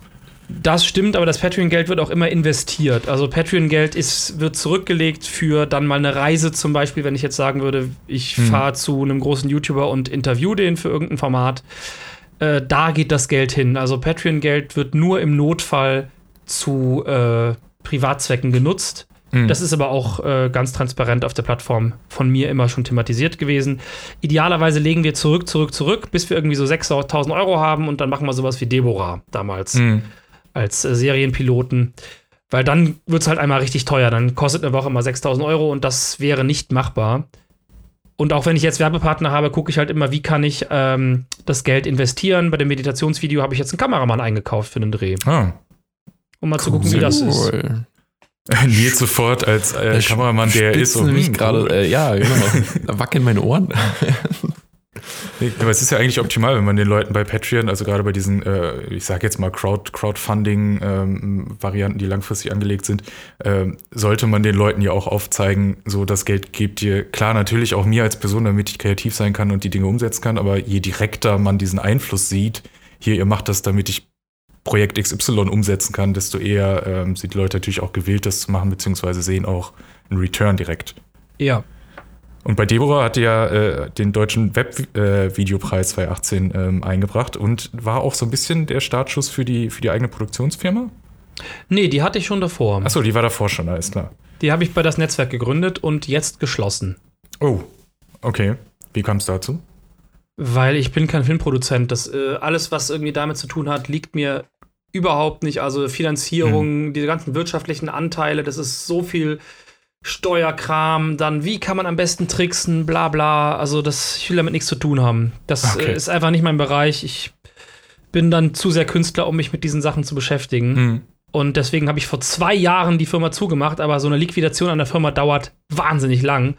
Das stimmt, aber das Patreon-Geld wird auch immer investiert. Also Patreon-Geld wird zurückgelegt für dann mal eine Reise zum Beispiel, wenn ich jetzt sagen würde, ich Hm. fahre zu einem großen YouTuber und interview den für irgendein Format. Äh, da geht das Geld hin. Also Patreon-Geld wird nur im Notfall zu äh, Privatzwecken genutzt. Hm. Das ist aber auch äh, ganz transparent auf der Plattform von mir immer schon thematisiert gewesen. Idealerweise legen wir zurück, zurück, zurück, bis wir irgendwie so 6.000 Euro haben und dann machen wir sowas wie Deborah damals Hm. Als äh, Serienpiloten. Weil dann wird es halt einmal richtig teuer. Dann kostet eine Woche mal 6000 Euro und das wäre nicht machbar. Und auch wenn ich jetzt Werbepartner habe, gucke ich halt immer, wie kann ich ähm, das Geld investieren. Bei dem Meditationsvideo habe ich jetzt einen Kameramann eingekauft für den Dreh, Ah. um mal zu gucken, wie das ist. Cool. (laughs) Nils sofort als äh, Kameramann, der ist. Spitzen mich hm, gerade, cool. äh, ja, genau. (laughs) Da wackeln meine Ohren. (laughs) Nee, Aber es ist ja eigentlich optimal, wenn man den Leuten bei Patreon, also gerade bei diesen, äh, ich sage jetzt mal Crowd, Crowdfunding-Varianten, die langfristig angelegt sind, ähm, sollte man den Leuten ja auch aufzeigen, so das Geld gebt ihr, klar, natürlich auch mir als Person, damit ich kreativ sein kann und die Dinge umsetzen kann, aber je direkter man diesen Einfluss sieht, hier, ihr macht das, damit ich Projekt XY umsetzen kann, desto eher ähm, sind die Leute natürlich auch gewillt, das zu machen, beziehungsweise sehen auch einen Return direkt. Ja. Und bei Deborah hatte ja äh, den deutschen Webvideopreis 2018 ähm, eingebracht und war auch so ein bisschen der Startschuss für die, für die eigene Produktionsfirma. Nee, die hatte ich schon davor. Achso, die war davor schon, alles klar. Die habe ich bei das Netzwerk gegründet und jetzt geschlossen. Oh, okay. Wie kam es dazu? Weil ich bin kein Filmproduzent. Das, äh, alles, was irgendwie damit zu tun hat, liegt mir überhaupt nicht. Also Finanzierung, diese ganzen wirtschaftlichen Anteile, das ist so viel Steuerkram, dann wie kann man am besten tricksen, bla bla. Also das, ich will damit nichts zu tun haben. Das Okay. äh, ist einfach nicht mein Bereich. Ich bin dann zu sehr Künstler, um mich mit diesen Sachen zu beschäftigen. Hm. Und deswegen habe ich vor zwei Jahren die Firma zugemacht, aber so eine Liquidation an der Firma dauert wahnsinnig lang.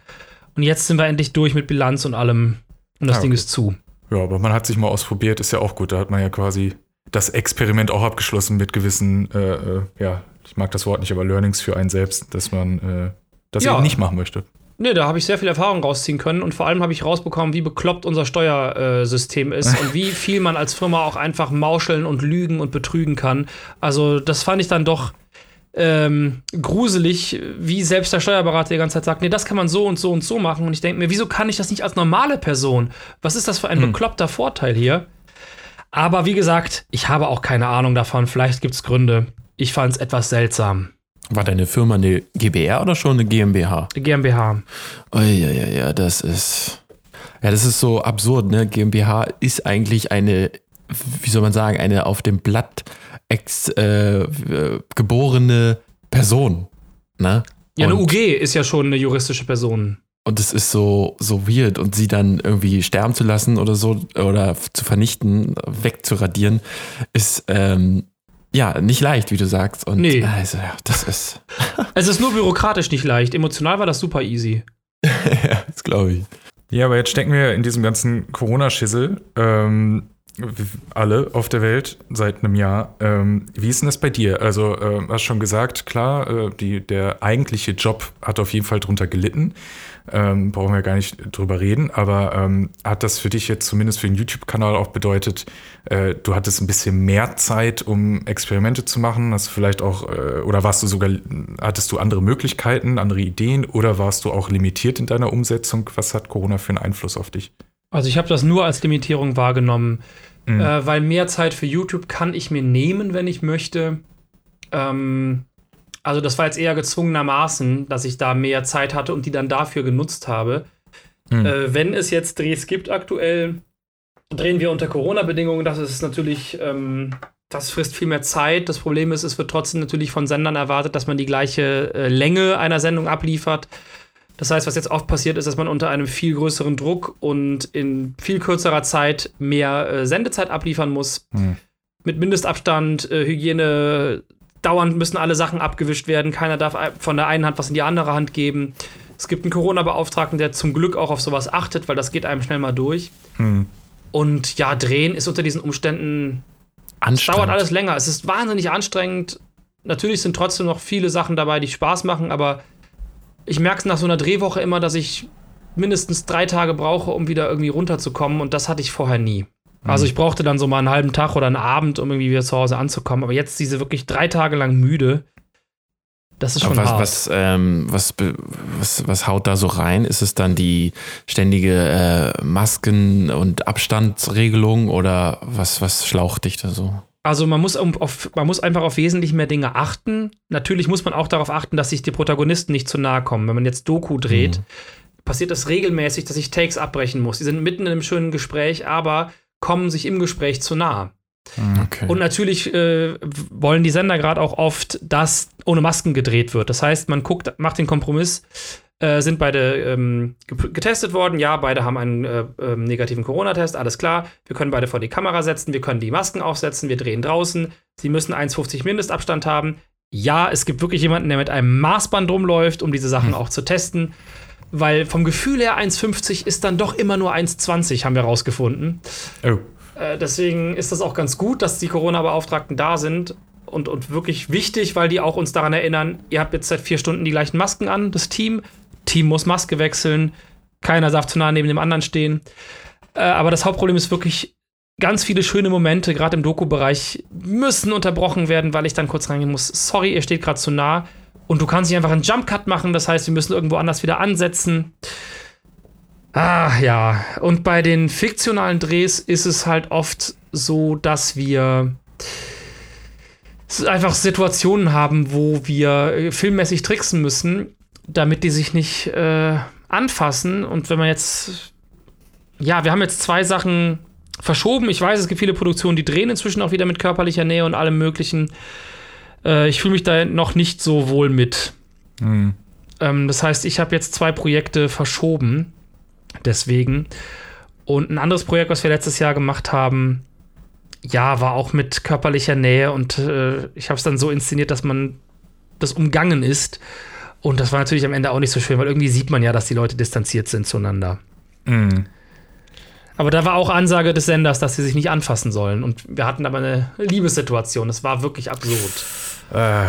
Und jetzt sind wir endlich durch mit Bilanz und allem. Und das Ah, Ding okay. ist zu. Ja, aber man hat sich mal ausprobiert, ist ja auch gut. Da hat man ja quasi das Experiment auch abgeschlossen mit gewissen, äh, äh, ja, ich mag das Wort nicht, aber Learnings für einen selbst, dass man äh, das Ja. eben nicht machen möchte. Nee, da habe ich sehr viel Erfahrung rausziehen können und vor allem habe ich rausbekommen, wie bekloppt unser Steuersystem ist (laughs) und wie viel man als Firma auch einfach mauscheln und lügen und betrügen kann. Also, das fand ich dann doch ähm, gruselig, wie selbst der Steuerberater die ganze Zeit sagt, nee, das kann man so und so und so machen. Und ich denke mir, wieso kann ich das nicht als normale Person? Was ist das für ein bekloppter Vorteil hier? Aber wie gesagt, ich habe auch keine Ahnung davon. Vielleicht gibt es Gründe. Ich fand es etwas seltsam. War deine Firma eine GbR oder schon eine GmbH? GmbH. Oh, ja, ja, ja, das ist. Ja, das ist so absurd, ne? GmbH ist eigentlich eine, wie soll man sagen, eine auf dem Blatt ex, äh, geborene Person. Ne? Ja, eine UG ist ja schon eine juristische Person. Und es ist so, so weird und sie dann irgendwie sterben zu lassen oder so oder zu vernichten, wegzuradieren, ist ähm, ja nicht leicht, wie du sagst. Und Nee. also, ja, das ist, (laughs) Es ist nur bürokratisch nicht leicht. Emotional war das super easy. (laughs) ja, das glaube ich. Ja, aber jetzt stecken wir in diesem ganzen Corona-Schissel. Ähm, alle auf der Welt seit einem Jahr. Ähm, wie ist denn das bei dir? Also, ähm, hast schon gesagt, klar, äh, die, der eigentliche Job hat auf jeden Fall drunter gelitten. Ähm, brauchen wir gar nicht drüber reden, aber ähm, hat das für dich jetzt zumindest für den YouTube-Kanal auch bedeutet, äh, du hattest ein bisschen mehr Zeit, um Experimente zu machen? Hast vielleicht auch, äh, oder warst du sogar, hattest du andere Möglichkeiten, andere Ideen oder warst du auch limitiert in deiner Umsetzung? Was hat Corona für einen Einfluss auf dich? Also ich habe das nur als Limitierung wahrgenommen, Mhm. äh, weil mehr Zeit für YouTube kann ich mir nehmen, wenn ich möchte. Ähm, also das war jetzt eher gezwungenermaßen, dass ich da mehr Zeit hatte und die dann dafür genutzt habe. Mhm. Äh, wenn es jetzt Drehs gibt aktuell, drehen wir unter Corona-Bedingungen. Das ist natürlich, ähm, das frisst viel mehr Zeit. Das Problem ist, es wird trotzdem natürlich von Sendern erwartet, dass man die gleiche äh, Länge einer Sendung abliefert. Das heißt, was jetzt oft passiert ist, dass man unter einem viel größeren Druck und in viel kürzerer Zeit mehr äh, Sendezeit abliefern muss. Hm. Mit Mindestabstand, äh, Hygiene, dauernd müssen alle Sachen abgewischt werden. Keiner darf von der einen Hand was in die andere Hand geben. Es gibt einen Corona-Beauftragten, der zum Glück auch auf sowas achtet, weil das geht einem schnell mal durch. Hm. Und ja, drehen ist unter diesen Umständen es Anstrengend. dauert alles länger. Es ist wahnsinnig anstrengend. Natürlich sind trotzdem noch viele Sachen dabei, die Spaß machen, aber ich merke es nach so einer Drehwoche immer, dass ich mindestens drei Tage brauche, um wieder irgendwie runterzukommen und das hatte ich vorher nie. Also ich brauchte dann so mal einen halben Tag oder einen Abend, um irgendwie wieder zu Hause anzukommen. Aber jetzt diese wirklich drei Tage lang müde, das ist schon was, hart. was, ähm, was, was, was haut da so rein? Ist es dann die ständige äh, Masken- und Abstandsregelung oder was, was schlaucht dich da so? Also man muss, auf, man muss einfach auf wesentlich mehr Dinge achten. Natürlich muss man auch darauf achten, dass sich die Protagonisten nicht zu nahe kommen. Wenn man jetzt Doku dreht, passiert das regelmäßig, dass ich Takes abbrechen muss. Die sind mitten in einem schönen Gespräch, aber kommen sich im Gespräch zu nah. Okay. Und natürlich äh, wollen die Sender gerade auch oft, dass ohne Masken gedreht wird. Das heißt, man guckt, macht den Kompromiss, äh, sind beide ähm, ge- getestet worden. Ja, beide haben einen äh, ähm, negativen Corona-Test, alles klar. Wir können beide vor die Kamera setzen, wir können die Masken aufsetzen, wir drehen draußen. Sie müssen 1,50 Mindestabstand haben. Ja, es gibt wirklich jemanden, der mit einem Maßband rumläuft, um diese Sachen auch zu testen. Weil vom Gefühl her 1,50 ist dann doch immer nur 1,20, haben wir rausgefunden. Oh. Äh, deswegen ist das auch ganz gut, dass die Corona-Beauftragten da sind und, und wirklich wichtig, weil die auch uns daran erinnern, ihr habt jetzt seit vier Stunden die gleichen Masken an, das Team. Team muss Maske wechseln, keiner darf zu nah neben dem anderen stehen. Äh, aber das Hauptproblem ist wirklich, ganz viele schöne Momente, gerade im Doku-Bereich, müssen unterbrochen werden, weil ich dann kurz reingehen muss. Sorry, ihr steht gerade zu nah. Und du kannst nicht einfach einen Jump-Cut machen, das heißt, wir müssen irgendwo anders wieder ansetzen. Ah, ja. Und bei den fiktionalen Drehs ist es halt oft so, dass wir einfach Situationen haben, wo wir filmmäßig tricksen müssen, damit die sich nicht äh, anfassen. Und wenn man jetzt, ja, wir haben jetzt zwei Sachen verschoben. Ich weiß, es gibt viele Produktionen, die drehen inzwischen auch wieder mit körperlicher Nähe und allem Möglichen. Äh, ich fühle mich da noch nicht so wohl mit. Hm. Ähm, das heißt, ich habe jetzt zwei Projekte verschoben. Deswegen. Und ein anderes Projekt, was wir letztes Jahr gemacht haben, ja, war auch mit körperlicher Nähe und äh, ich habe es dann so inszeniert, dass man das umgangen ist. Und das war natürlich am Ende auch nicht so schön, weil irgendwie sieht man ja, dass die Leute distanziert sind zueinander. Hm. Aber da war auch Ansage des Senders, dass sie sich nicht anfassen sollen. Und wir hatten aber eine Liebessituation. Das war wirklich absurd. Äh,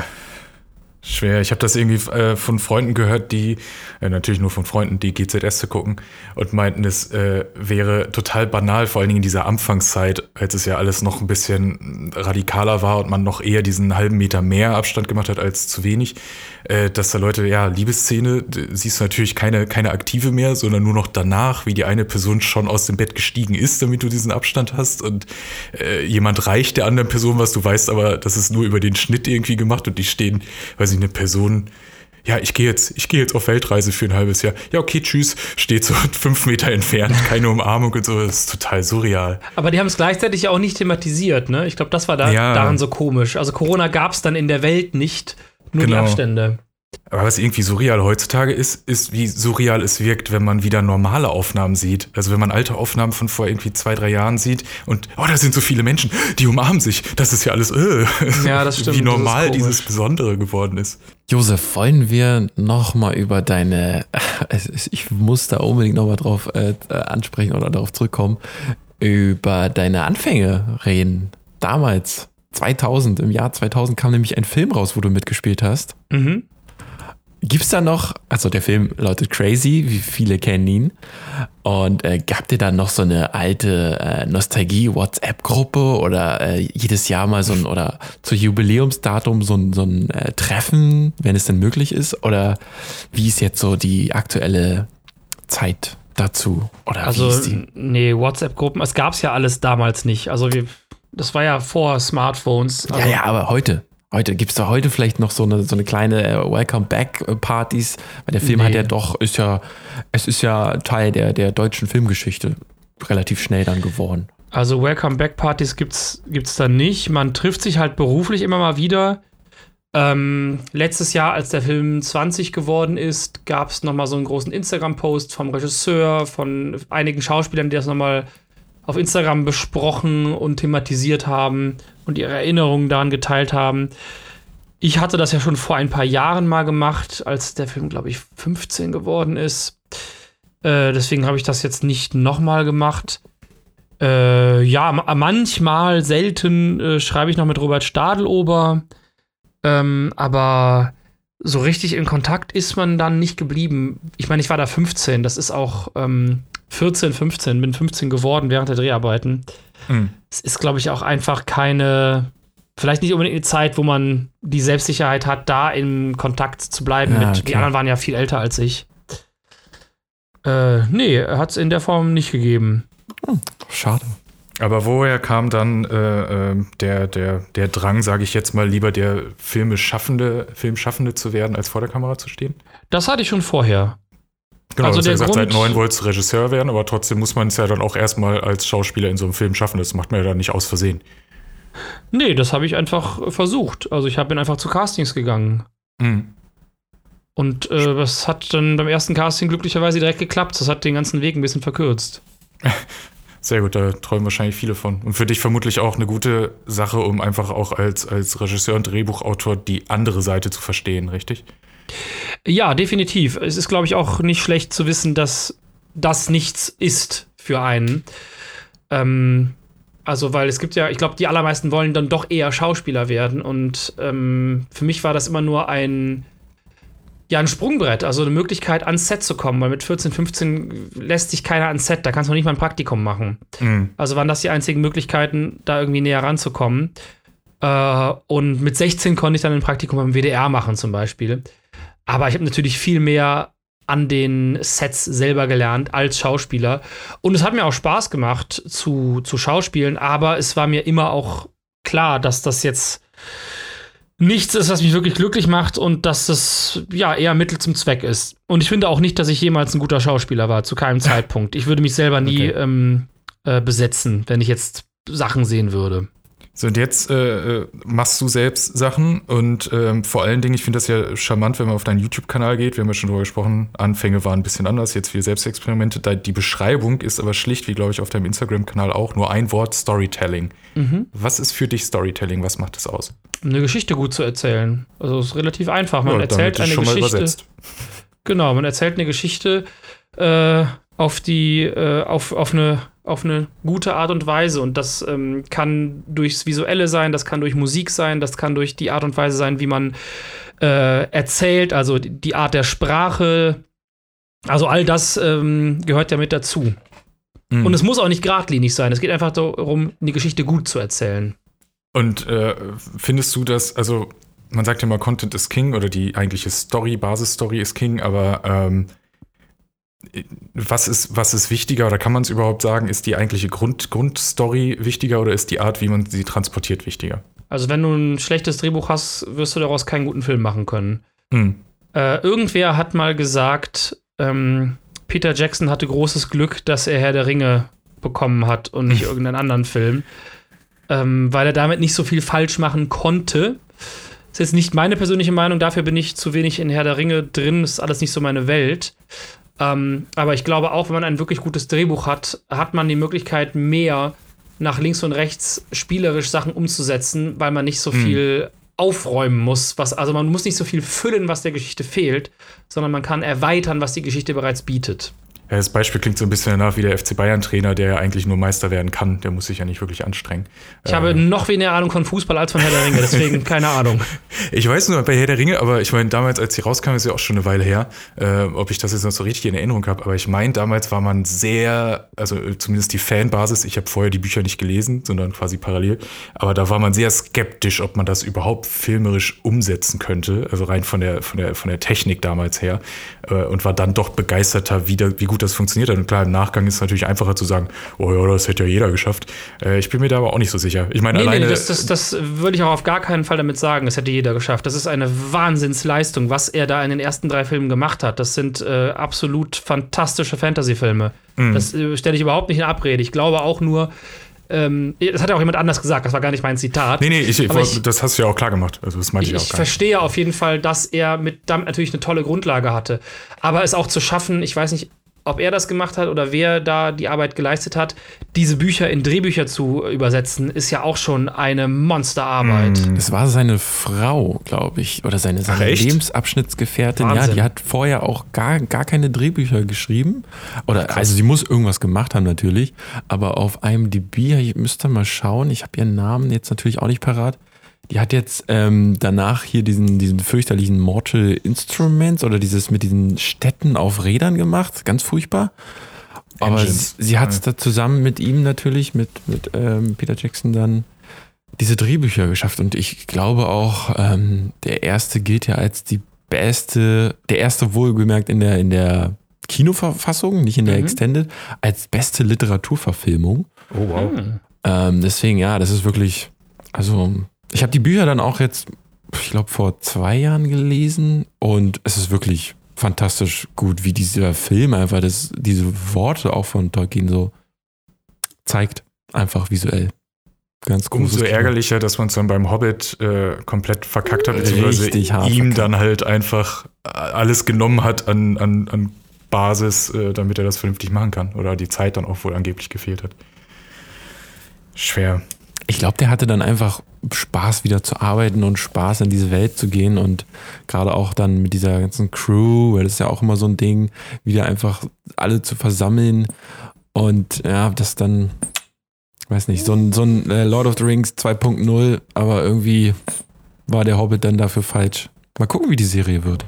schwer. Ich habe das irgendwie äh, von Freunden gehört, die, äh, natürlich nur von Freunden, die GZS zu gucken und meinten, es äh, wäre total banal, vor allen Dingen in dieser Anfangszeit, als es ja alles noch ein bisschen radikaler war und man noch eher diesen halben Meter mehr Abstand gemacht hat als zu wenig, äh, dass da Leute, ja, Liebesszene, siehst du natürlich keine, keine aktive mehr, sondern nur noch danach, wie die eine Person schon aus dem Bett gestiegen ist, damit du diesen Abstand hast und äh, jemand reicht der anderen Person was, du weißt aber, das ist nur über den Schnitt irgendwie gemacht und die stehen, weiß nicht, quasi eine Person, ja, ich gehe jetzt, ich gehe jetzt auf Weltreise für ein halbes Jahr. Ja, okay, tschüss, steht so (laughs) fünf Meter entfernt, keine Umarmung und so, das ist total surreal. Aber die haben es gleichzeitig ja auch nicht thematisiert, ne? Ich glaube, das war da, ja. daran so komisch. Also Corona gab es dann in der Welt nicht, nur genau. die Abstände. Aber was irgendwie surreal heutzutage ist, ist, wie surreal es wirkt, wenn man wieder normale Aufnahmen sieht. Also wenn man alte Aufnahmen von vor irgendwie zwei, drei Jahren sieht und, oh, da sind so viele Menschen, die umarmen sich. Das ist ja alles, äh, ja, das (laughs) stimmt. wie normal dieses Besondere geworden ist. Josef, wollen wir nochmal über deine, (laughs) ich muss da unbedingt nochmal drauf äh, ansprechen oder darauf zurückkommen, über deine Anfänge reden. Damals, 2000, im Jahr 2000 kam nämlich ein Film raus, wo du mitgespielt hast. Mhm. Gibt's da noch, also der Film lautet Crazy, wie viele kennen ihn. Und äh, habt ihr da noch so eine alte äh, Nostalgie-WhatsApp-Gruppe oder äh, jedes Jahr mal so ein, oder zu Jubiläumsdatum so ein, so ein äh, Treffen, wenn es denn möglich ist? Oder wie ist jetzt so die aktuelle Zeit dazu? Oder also, nee, WhatsApp-Gruppen, es gab's ja alles damals nicht. Also wir, das war ja vor Smartphones. Also, ja, ja, aber heute. Heute gibt es da heute vielleicht noch so eine, so eine kleine äh, Welcome Back Partys, weil der Film nee. hat ja doch, ist ja, es ist ja Teil der, der deutschen Filmgeschichte relativ schnell dann geworden. Also Welcome Back Partys gibt's, gibt's da nicht. Man trifft sich halt beruflich immer mal wieder. Ähm, letztes Jahr, als der Film 20 geworden ist, gab es nochmal so einen großen Instagram-Post vom Regisseur, von einigen Schauspielern, die das nochmal auf Instagram besprochen und thematisiert haben und ihre Erinnerungen daran geteilt haben. Ich hatte das ja schon vor ein paar Jahren mal gemacht, als der Film, glaube ich, 15 geworden ist. Äh, deswegen habe ich das jetzt nicht nochmal gemacht. Äh, ja, manchmal, selten äh, schreibe ich noch mit Robert Stadelober. Ähm, aber so richtig in Kontakt ist man dann nicht geblieben. Ich meine, ich war da 15, das ist auch ähm, 14, 15, bin 15 geworden während der Dreharbeiten. Mhm. Es ist, glaube ich, auch einfach keine, vielleicht nicht unbedingt eine Zeit, wo man die Selbstsicherheit hat, da im Kontakt zu bleiben. Ja, mit, die anderen waren ja viel älter als ich. Äh, nee, hat es in der Form nicht gegeben. Hm, schade. Aber woher kam dann äh, äh, der, der, der Drang, sage ich jetzt mal, lieber der Filmschaffende, Filmschaffende zu werden, als vor der Kamera zu stehen? Das hatte ich schon vorher. Genau, also der gesagt, Grund, seit neun wolltest du Regisseur werden, aber trotzdem muss man es ja dann auch erstmal als Schauspieler in so einem Film schaffen. Das macht man ja dann nicht aus Versehen. Nee, das habe ich einfach versucht. Also ich bin einfach zu Castings gegangen. Mhm. Und äh, das hat dann beim ersten Casting glücklicherweise direkt geklappt. Das hat den ganzen Weg ein bisschen verkürzt. (laughs) Sehr gut, da träumen wahrscheinlich viele von. Und für dich vermutlich auch eine gute Sache, um einfach auch als, als Regisseur und Drehbuchautor die andere Seite zu verstehen, richtig? Ja, definitiv. Es ist, glaube ich, auch nicht schlecht zu wissen, dass das nichts ist für einen. Ähm, also, weil es gibt ja, ich glaube, die allermeisten wollen dann doch eher Schauspieler werden. Und ähm, für mich war das immer nur ein, ja, ein Sprungbrett, also eine Möglichkeit, ans Set zu kommen, weil mit 14, 15 lässt sich keiner ans Set, da kannst du noch nicht mal ein Praktikum machen. Mhm. Also waren das die einzigen Möglichkeiten, da irgendwie näher ranzukommen. Äh, und mit 16 konnte ich dann ein Praktikum beim WDR machen, zum Beispiel. Aber ich habe natürlich viel mehr an den Sets selber gelernt als Schauspieler. Und es hat mir auch Spaß gemacht zu, zu Schauspielen, aber es war mir immer auch klar, dass das jetzt nichts ist, was mich wirklich glücklich macht und dass das ja eher Mittel zum Zweck ist. Und ich finde auch nicht, dass ich jemals ein guter Schauspieler war, zu keinem (laughs) Zeitpunkt. Ich würde mich selber nie okay. ähm, äh, besetzen, wenn ich jetzt Sachen sehen würde. So, und jetzt äh, äh, machst du selbst Sachen und ähm, vor allen Dingen, ich finde das ja charmant, wenn man auf deinen YouTube-Kanal geht. Wir haben ja schon drüber gesprochen, Anfänge waren ein bisschen anders, jetzt viel Selbstexperimente. Die Beschreibung ist aber schlicht, wie glaube ich auf deinem Instagram-Kanal auch, nur ein Wort: Storytelling. Mhm. Was ist für dich Storytelling? Was macht das aus? Eine Geschichte gut zu erzählen. Also es ist relativ einfach. Man ja, erzählt eine Geschichte. Genau, man erzählt eine Geschichte äh, auf die, äh, auf, auf eine auf eine gute Art und Weise. Und das ähm, kann durchs Visuelle sein, das kann durch Musik sein, das kann durch die Art und Weise sein, wie man äh, erzählt, also die Art der Sprache. Also all das ähm, gehört ja mit dazu. Mhm. Und es muss auch nicht geradlinig sein. Es geht einfach darum, eine Geschichte gut zu erzählen. Und äh, findest du das, also man sagt ja immer, Content ist King oder die eigentliche Story, Basisstory ist King, aber ähm, was ist, was ist wichtiger oder kann man es überhaupt sagen, ist die eigentliche Grund, Grundstory wichtiger oder ist die Art, wie man sie transportiert, wichtiger? Also wenn du ein schlechtes Drehbuch hast, wirst du daraus keinen guten Film machen können. Hm. Äh, irgendwer hat mal gesagt, ähm, Peter Jackson hatte großes Glück, dass er Herr der Ringe bekommen hat und nicht irgendeinen anderen Film, ähm, weil er damit nicht so viel falsch machen konnte. Das ist jetzt nicht meine persönliche Meinung, dafür bin ich zu wenig in Herr der Ringe drin, das ist alles nicht so meine Welt. Ähm, aber ich glaube auch, wenn man ein wirklich gutes Drehbuch hat, hat man die Möglichkeit, mehr nach links und rechts spielerisch Sachen umzusetzen, weil man nicht so mhm. viel aufräumen muss. Was, also man muss nicht so viel füllen, was der Geschichte fehlt, sondern man kann erweitern, was die Geschichte bereits bietet. Ja, das Beispiel klingt so ein bisschen danach wie der FC Bayern-Trainer, der ja eigentlich nur Meister werden kann. Der muss sich ja nicht wirklich anstrengen. Ich äh, habe noch weniger Ahnung von Fußball als von Herr der Ringe, deswegen (laughs) keine Ahnung. Ich weiß nur bei Herr der Ringe, aber ich meine, damals, als sie rauskam, ist ja auch schon eine Weile her, äh, ob ich das jetzt noch so richtig in Erinnerung habe. Aber ich meine, damals war man sehr, also äh, zumindest die Fanbasis, ich habe vorher die Bücher nicht gelesen, sondern quasi parallel, aber da war man sehr skeptisch, ob man das überhaupt filmerisch umsetzen könnte, also rein von der, von der, von der Technik damals her. Äh, und war dann doch begeisterter, wie, da, wie gut gut das funktioniert hat. Und klar, im Nachgang ist es natürlich einfacher zu sagen, oh ja, das hätte ja jeder geschafft. Äh, ich bin mir da aber auch nicht so sicher. Ich meine, nee, alleine. Nee, das, das, das würde ich auch auf gar keinen Fall damit sagen, das hätte jeder geschafft. Das ist eine Wahnsinnsleistung, was er da in den ersten drei Filmen gemacht hat. Das sind äh, absolut fantastische Fantasy-Filme. Mhm. Das äh, stelle ich überhaupt nicht in Abrede. Ich glaube auch nur, ähm, das hat ja auch jemand anders gesagt, das war gar nicht mein Zitat. Nee, nee, ich, ich, das hast du ja auch klar gemacht. Also das meinte ich, ich auch. Ich verstehe auf jeden Fall, dass er mit damit natürlich eine tolle Grundlage hatte. Aber es auch zu schaffen, ich weiß nicht, ob er das gemacht hat oder wer da die Arbeit geleistet hat, diese Bücher in Drehbücher zu übersetzen, ist ja auch schon eine Monsterarbeit. Mm. Das war seine Frau, glaube ich, oder seine, seine Lebensabschnittsgefährtin. Wahnsinn. Ja, die hat vorher auch gar, gar keine Drehbücher geschrieben. Oder, Krass. also sie muss irgendwas gemacht haben natürlich, aber auf einem DB, ich müsste mal schauen, ich habe ihren Namen jetzt natürlich auch nicht parat. Die hat jetzt ähm, danach hier diesen, diesen fürchterlichen Mortal Instruments oder dieses mit diesen Städten auf Rädern gemacht. Ganz furchtbar. Aber Engines. sie, hat es da zusammen mit ihm natürlich, mit, mit ähm, Peter Jackson dann diese Drehbücher geschafft. Und ich glaube auch, ähm, der erste gilt ja als die beste, der erste wohlgemerkt in der, in der Kinoverfassung, nicht in der mhm. Extended, als beste Literaturverfilmung. Oh wow. Mhm. Ähm, deswegen, ja, das ist wirklich, also ich habe die Bücher dann auch jetzt, ich glaube, vor zwei Jahren gelesen und es ist wirklich fantastisch gut, wie dieser Film einfach das, diese Worte auch von Tolkien so zeigt, einfach visuell. Ganz Umso ärgerlicher, dass man es dann beim Hobbit äh, komplett verkackt hat, beziehungsweise ihm verkackt. dann halt einfach alles genommen hat an, an, an Basis, äh, damit er das vernünftig machen kann. Oder die Zeit dann auch wohl angeblich gefehlt hat. Schwer. Ich glaube, der hatte dann einfach Spaß wieder zu arbeiten und Spaß in diese Welt zu gehen und gerade auch dann mit dieser ganzen Crew, weil das ist ja auch immer so ein Ding, wieder einfach alle zu versammeln und ja, das dann, weiß nicht, so ein, so ein äh, Lord of the Rings 2.0, aber irgendwie war der Hobbit dann dafür falsch. Mal gucken, wie die Serie wird.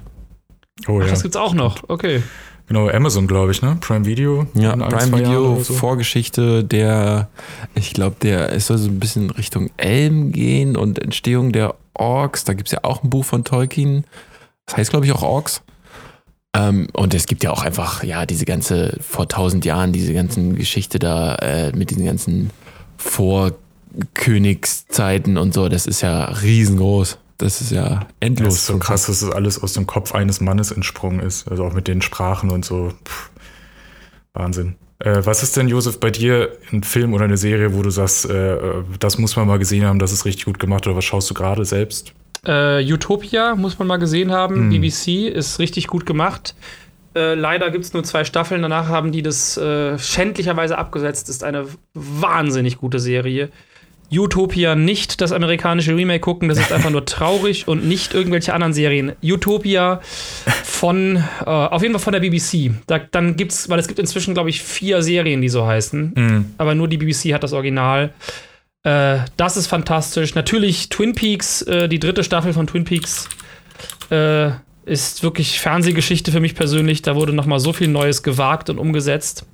Oh, Ach, ja. das gibt's auch noch. Okay. Genau, Amazon, glaube ich, ne? Prime Video. Ja, Prime Video, so. Vorgeschichte der, ich glaube, der, es soll so ein bisschen Richtung Elm gehen und Entstehung der Orks. Da gibt es ja auch ein Buch von Tolkien. Das heißt, glaube ich, auch Orks. Ähm, und es gibt ja auch einfach, ja, diese ganze, vor tausend Jahren, diese ganzen Geschichte da äh, mit diesen ganzen Vorkönigszeiten und so. Das ist ja riesengroß. Das ist ja endlos. Das ist so krass, dass das alles aus dem Kopf eines Mannes entsprungen ist. Also auch mit den Sprachen und so. Puh, Wahnsinn. Äh, was ist denn, Josef, bei dir ein Film oder eine Serie, wo du sagst, äh, das muss man mal gesehen haben, das ist richtig gut gemacht oder was schaust du gerade selbst? Äh, Utopia muss man mal gesehen haben. Hm. BBC ist richtig gut gemacht. Äh, leider gibt es nur zwei Staffeln. Danach haben die das äh, schändlicherweise abgesetzt. Ist eine wahnsinnig gute Serie. Utopia nicht das amerikanische Remake gucken, das ist einfach nur (laughs) traurig und nicht irgendwelche anderen Serien. Utopia von, äh, auf jeden Fall von der BBC. Da, dann gibt's, weil es gibt inzwischen, glaube ich, vier Serien, die so heißen. Mhm. Aber nur die BBC hat das Original. Äh, das ist fantastisch. Natürlich Twin Peaks, äh, die dritte Staffel von Twin Peaks äh, ist wirklich Fernsehgeschichte für mich persönlich. Da wurde noch mal so viel Neues gewagt und umgesetzt.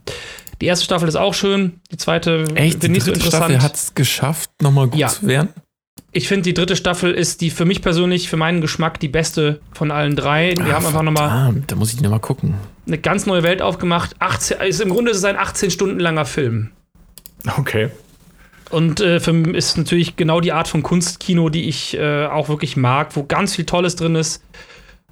Die erste Staffel ist auch schön, die zweite Echt? Die nicht so interessant. Staffel hat es geschafft, nochmal gut ja. zu werden? Ich finde, die dritte Staffel ist die für mich persönlich, für meinen Geschmack, die beste von allen drei. Wir Ach, haben einfach nochmal. Da muss ich nochmal gucken. Eine ganz neue Welt aufgemacht. 18, ist, Im Grunde ist es ein 18 Stunden langer Film. Okay. und äh, für mich ist natürlich genau die Art von Kunstkino, die ich äh, auch wirklich mag, wo ganz viel Tolles drin ist.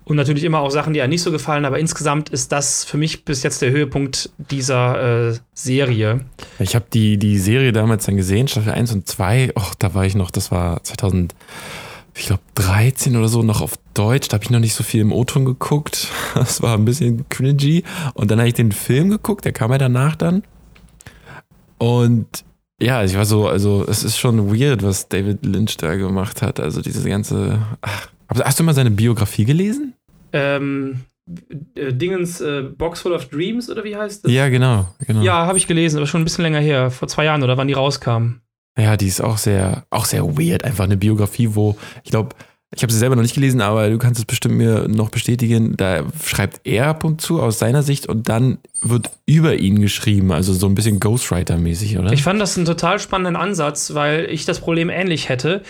Und natürlich immer auch Sachen, die einem nicht so gefallen, aber insgesamt ist das für mich bis jetzt der Höhepunkt dieser äh, Serie. Ich habe die, die Serie damals dann gesehen, Staffel 1 und 2. Och, da war ich noch, das war 2000, ich glaube 13 oder so, noch auf Deutsch. Da habe ich noch nicht so viel im O-Ton geguckt. (laughs) Das war ein bisschen cringy. Und dann habe ich den Film geguckt, der kam ja danach dann. Und ja, ich war so, also es ist schon weird, was David Lynch da gemacht hat. Also diese ganze. Ach, hast du mal seine Biografie gelesen? Ähm, äh, Dingens äh, Box Full of Dreams oder wie heißt das? Ja, genau, genau. Ja, habe ich gelesen, aber schon ein bisschen länger her, vor zwei Jahren oder wann die rauskam. Ja, die ist auch sehr, auch sehr weird. Einfach eine Biografie, wo ich glaube, ich habe sie selber noch nicht gelesen, aber du kannst es bestimmt mir noch bestätigen. Da schreibt er ab und zu aus seiner Sicht und dann wird über ihn geschrieben, also so ein bisschen Ghostwriter-mäßig, oder? Ich fand das einen total spannenden Ansatz, weil ich das Problem ähnlich hätte.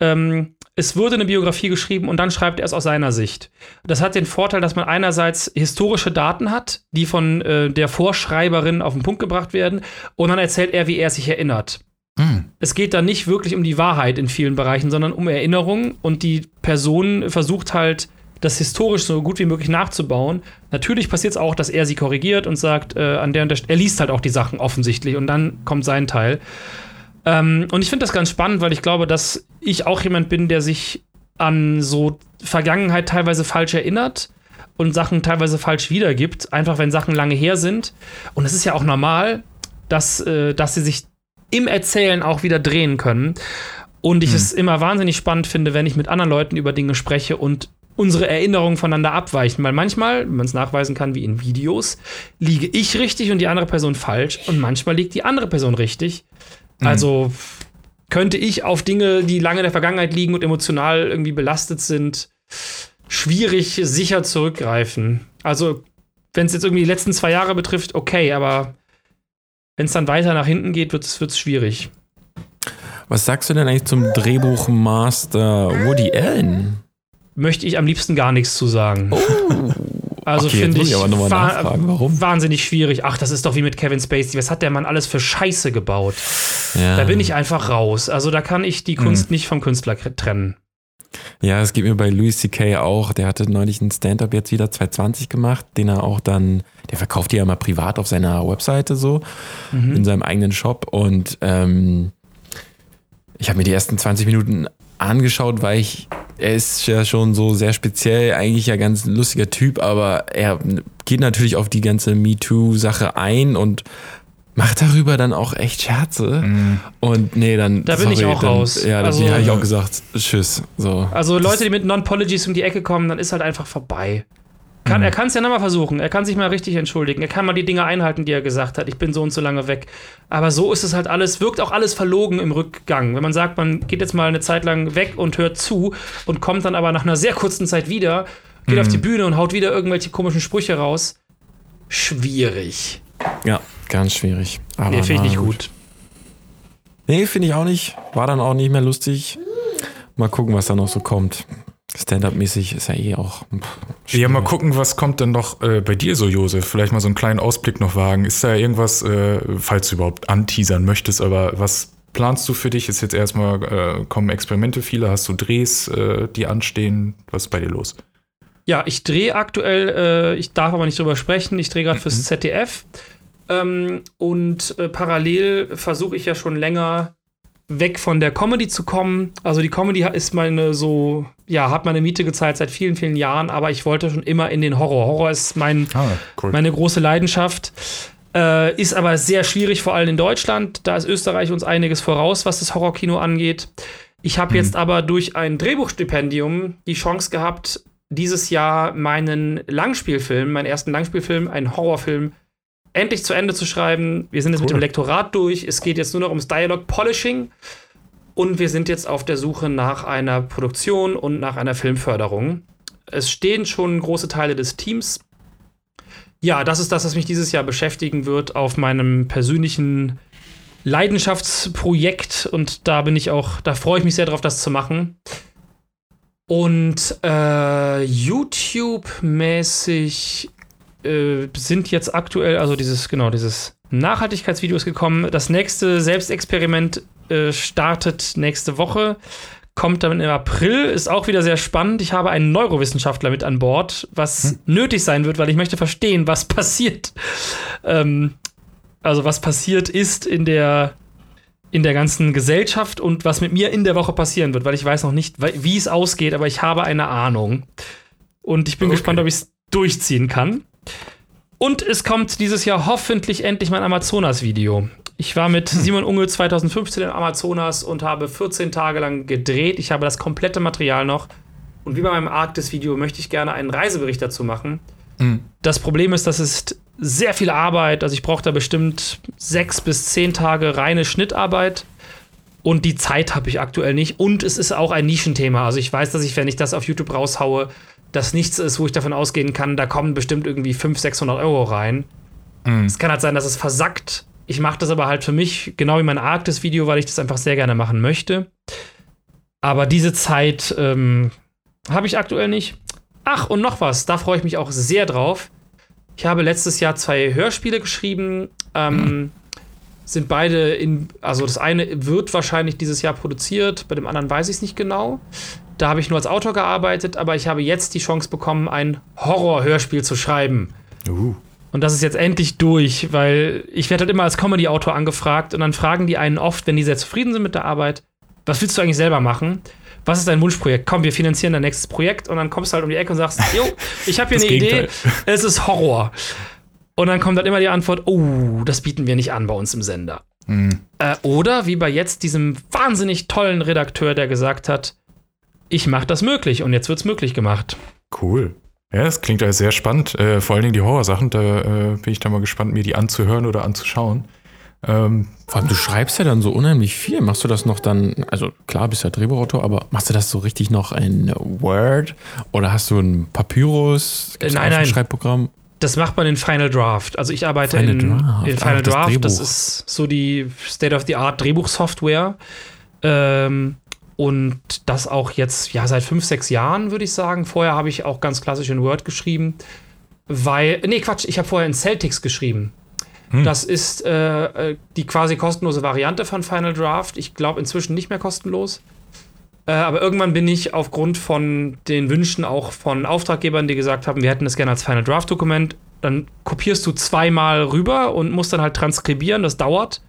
Ähm, es wurde eine Biografie geschrieben und dann schreibt er es aus seiner Sicht. Das hat den Vorteil, dass man einerseits historische Daten hat, die von äh, der Vorschreiberin auf den Punkt gebracht werden, und dann erzählt er, wie er sich erinnert. Hm. Es geht da nicht wirklich um die Wahrheit in vielen Bereichen, sondern um Erinnerung und die Person versucht halt, das historisch so gut wie möglich nachzubauen. Natürlich passiert es auch, dass er sie korrigiert und sagt, äh, an der und der St- er liest halt auch die Sachen offensichtlich und dann kommt sein Teil. Ähm, und ich finde das ganz spannend, weil ich glaube, dass ich auch jemand bin, der sich an so Vergangenheit teilweise falsch erinnert und Sachen teilweise falsch wiedergibt, einfach wenn Sachen lange her sind. Und es ist ja auch normal, dass, äh, dass sie sich im Erzählen auch wieder drehen können. Und ich es immer wahnsinnig spannend finde, wenn ich mit anderen Leuten über Dinge spreche und unsere Erinnerungen voneinander abweichen. Weil manchmal, wenn man es nachweisen kann, wie in Videos, liege ich richtig und die andere Person falsch. Und manchmal liegt die andere Person richtig. Also könnte ich auf Dinge, die lange in der Vergangenheit liegen und emotional irgendwie belastet sind, schwierig sicher zurückgreifen. Also, wenn es jetzt irgendwie die letzten zwei Jahre betrifft, okay, aber wenn es dann weiter nach hinten geht, wird es schwierig. Was sagst du denn eigentlich zum Drehbuchmaster Woody Allen? Möchte ich am liebsten gar nichts zu sagen. (laughs) Also Okay, finde ich, ich wahnsinnig schwierig. Ach, das ist doch wie mit Kevin Spacey. Was hat der Mann alles für Scheiße gebaut? Ja. Da bin ich einfach raus. Also da kann ich die Kunst nicht vom Künstler trennen. Ja, es geht mir bei Louis C.K. auch. Der hatte neulich einen Stand-up jetzt wieder 2020 gemacht, den er auch dann, der verkauft die ja mal privat auf seiner Webseite so, in seinem eigenen Shop. Und ähm, ich habe mir die ersten 20 Minuten angeschaut, weil ich, er ist ja schon so sehr speziell, eigentlich ja ganz ein lustiger Typ, aber er geht natürlich auf die ganze MeToo-Sache ein und macht darüber dann auch echt Scherze. Und nee, dann. Da bin ich auch dann, raus. Ja, Also- deswegen habe ich auch gesagt, tschüss. So. Also Leute, die mit Non-Apologies um die Ecke kommen, dann ist halt einfach vorbei. Kann, Er kann es ja nochmal versuchen. Er kann sich mal richtig entschuldigen. Er kann mal die Dinge einhalten, die er gesagt hat. Ich bin so und so lange weg. Aber so ist es halt alles, wirkt auch alles verlogen im Rückgang. Wenn man sagt, man geht jetzt mal eine Zeit lang weg und hört zu und kommt dann aber nach einer sehr kurzen Zeit wieder, geht auf die Bühne und haut wieder irgendwelche komischen Sprüche raus. Schwierig. Ja, ganz schwierig. Aber Nee, finde ich nicht gut. Nee, finde ich auch nicht. War dann auch nicht mehr lustig. Mal gucken, was da noch so kommt. Stand-up-mäßig ist ja eh auch. pff, Ja, mal gucken, was kommt denn noch äh, bei dir so, Josef? Vielleicht mal so einen kleinen Ausblick noch wagen. Ist da irgendwas, äh, falls du überhaupt anteasern möchtest, aber was planst du für dich? Ist jetzt erstmal, äh, kommen Experimente viele? Hast du Drehs, äh, die anstehen? Was ist bei dir los? Ja, ich drehe aktuell, äh, ich darf aber nicht drüber sprechen, ich drehe gerade fürs ZDF. Ähm, und äh, parallel versuche ich ja schon länger weg von der Comedy zu kommen. Also die Comedy ist meine so, ja, hat meine Miete gezahlt seit vielen, vielen Jahren, aber ich wollte schon immer in den Horror. Horror ist mein, Ah, cool. meine große Leidenschaft. Äh, ist aber sehr schwierig, vor allem in Deutschland. Da ist Österreich uns einiges voraus, was das Horrorkino angeht. Ich habe jetzt aber durch ein Drehbuchstipendium die Chance gehabt, dieses Jahr meinen Langspielfilm, meinen ersten Langspielfilm, einen Horrorfilm, endlich zu Ende zu schreiben. Wir sind jetzt mit Cool. dem Lektorat durch. Es geht jetzt nur noch ums Dialog Polishing. Und wir sind jetzt auf der Suche nach einer Produktion und nach einer Filmförderung. Es stehen schon große Teile des Teams. Ja, das ist das, was mich dieses Jahr beschäftigen wird auf meinem persönlichen Leidenschaftsprojekt. Und da bin ich auch, da freue ich mich sehr drauf, das zu machen. Und äh, YouTube-mäßig äh, sind jetzt aktuell, also dieses, genau, dieses Nachhaltigkeitsvideo ist gekommen. Das nächste Selbstexperiment äh, startet nächste Woche. Kommt dann im April, ist auch wieder sehr spannend. Ich habe einen Neurowissenschaftler mit an Bord, was hm. nötig sein wird, weil ich möchte verstehen, was (laughs) passiert. Ähm, also was passiert ist in der in der ganzen Gesellschaft und was mit mir in der Woche passieren wird, weil ich weiß noch nicht, wie es ausgeht, aber ich habe eine Ahnung. Und ich bin okay. gespannt, ob ich es durchziehen kann. Und es kommt dieses Jahr hoffentlich endlich mein Amazonas-Video. Ich war mit hm. Simon Unge 2015 im Amazonas und habe 14 Tage lang gedreht. Ich habe das komplette Material noch. Und wie bei meinem Arktis-Video möchte ich gerne einen Reisebericht dazu machen. Mhm. Das Problem ist, dass es sehr viel Arbeit. Also ich brauche da bestimmt sechs bis zehn Tage reine Schnittarbeit. Und die Zeit habe ich aktuell nicht. Und es ist auch ein Nischenthema. Also ich weiß, dass ich, wenn ich das auf YouTube raushaue, das nichts ist, wo ich davon ausgehen kann, da kommen bestimmt irgendwie 500, 600 Euro rein. Mhm. Es kann halt sein, dass es versackt. Ich mache das aber halt für mich, genau wie mein Arktis-Video, weil ich das einfach sehr gerne machen möchte. Aber diese Zeit ähm, habe ich aktuell nicht. Ach, und noch was, da freue ich mich auch sehr drauf. Ich habe letztes Jahr zwei Hörspiele geschrieben. Ähm, mhm. Sind beide in, also das eine wird wahrscheinlich dieses Jahr produziert, bei dem anderen weiß ich es nicht genau. Da habe ich nur als Autor gearbeitet, aber ich habe jetzt die Chance bekommen, ein Horror-Hörspiel zu schreiben. Uh. Und das ist jetzt endlich durch, weil ich werde halt immer als Comedy-Autor angefragt und dann fragen die einen oft, wenn die sehr zufrieden sind mit der Arbeit, was willst du eigentlich selber machen? was ist dein Wunschprojekt? Komm, wir finanzieren dein nächstes Projekt und dann kommst du halt um die Ecke und sagst, jo, ich habe hier eine Gegenteil. Idee, (laughs) es ist Horror. Und dann kommt halt immer die Antwort, oh, das bieten wir nicht an bei uns im Sender. Mhm. Äh, oder wie bei jetzt diesem wahnsinnig tollen Redakteur, der gesagt hat, ich mache das möglich und jetzt wird es möglich gemacht. Cool. Ja, das klingt ja sehr spannend. Äh, vor allen Dingen die Horrorsachen, da äh, bin ich dann mal gespannt, mir die anzuhören oder anzuschauen. Ähm, Vor allem, du schreibst ja dann so unheimlich viel. Machst du das noch dann, also klar, bist ja Drehbuchautor, aber machst du das so richtig noch in Word oder hast du ein Papyrus? Gibt's nein, nein. Schreibprogramm? Das macht man in Final Draft. Also ich arbeite Final in, Draft. in Final Ach, Draft. Das, das, ist so die State-of-the-Art Drehbuchsoftware. Ähm, und das auch jetzt, ja, seit fünf, sechs Jahren, würde ich sagen. Vorher habe ich auch ganz klassisch in Word geschrieben. Weil, nee, Quatsch, ich habe vorher in Celtics geschrieben. Hm. Das ist äh, äh, die quasi kostenlose Variante von Final Draft. Ich glaube inzwischen nicht mehr kostenlos. Äh, aber irgendwann bin ich aufgrund von den Wünschen auch von Auftraggebern, die gesagt haben, wir hätten es gerne als Final Draft Dokument, dann kopierst du zweimal rüber und musst dann halt transkribieren. Das dauert.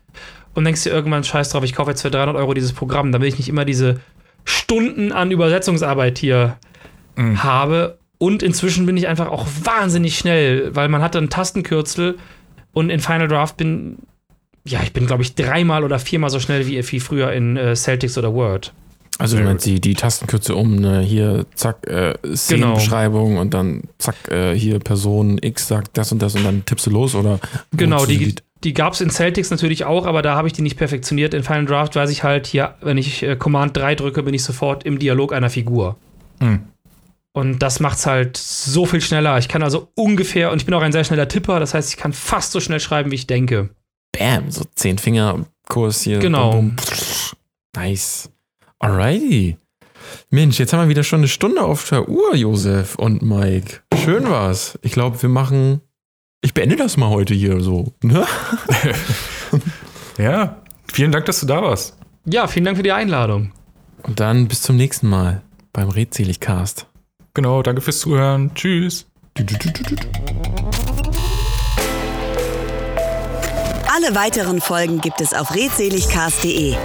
Und denkst dir irgendwann, scheiß drauf, ich kaufe jetzt für 300 Euro dieses Programm, damit ich nicht immer diese Stunden an Übersetzungsarbeit hier mhm. habe. Und inzwischen bin ich einfach auch wahnsinnig schnell, weil man hat dann Tastenkürzel und in Final Draft bin, ja, ich bin, glaube ich, dreimal oder viermal so schnell wie, wie früher in äh, Celtics oder Word. Also du meinst die, die Tastenkürze um, ne? hier zack, äh, Szenenbeschreibung genau. und dann zack, äh, hier Person X sagt das und das und dann tippst du los oder? Genau, die, die, die gab es in Celtics natürlich auch, aber da habe ich die nicht perfektioniert. In Final Draft weiß ich halt, hier, wenn ich äh, Command 3 drücke, bin ich sofort im Dialog einer Figur. Hm. Und das macht es halt so viel schneller. Ich kann also ungefähr, und ich bin auch ein sehr schneller Tipper, das heißt, ich kann fast so schnell schreiben, wie ich denke. Bam, so zehn Finger Kurs hier. Genau. Bum, bum. Nice. Alrighty. Mensch, jetzt haben wir wieder schon eine Stunde auf der Uhr, Josef und Mike. Schön war's. Ich glaube, wir machen. Ich beende das mal heute hier so. Ne? (laughs) ja, vielen Dank, dass du da warst. Ja, vielen Dank für die Einladung. Und dann bis zum nächsten Mal beim Redseligcast. Genau, danke fürs Zuhören. Tschüss. Alle weiteren Folgen gibt es auf redseligcast.de.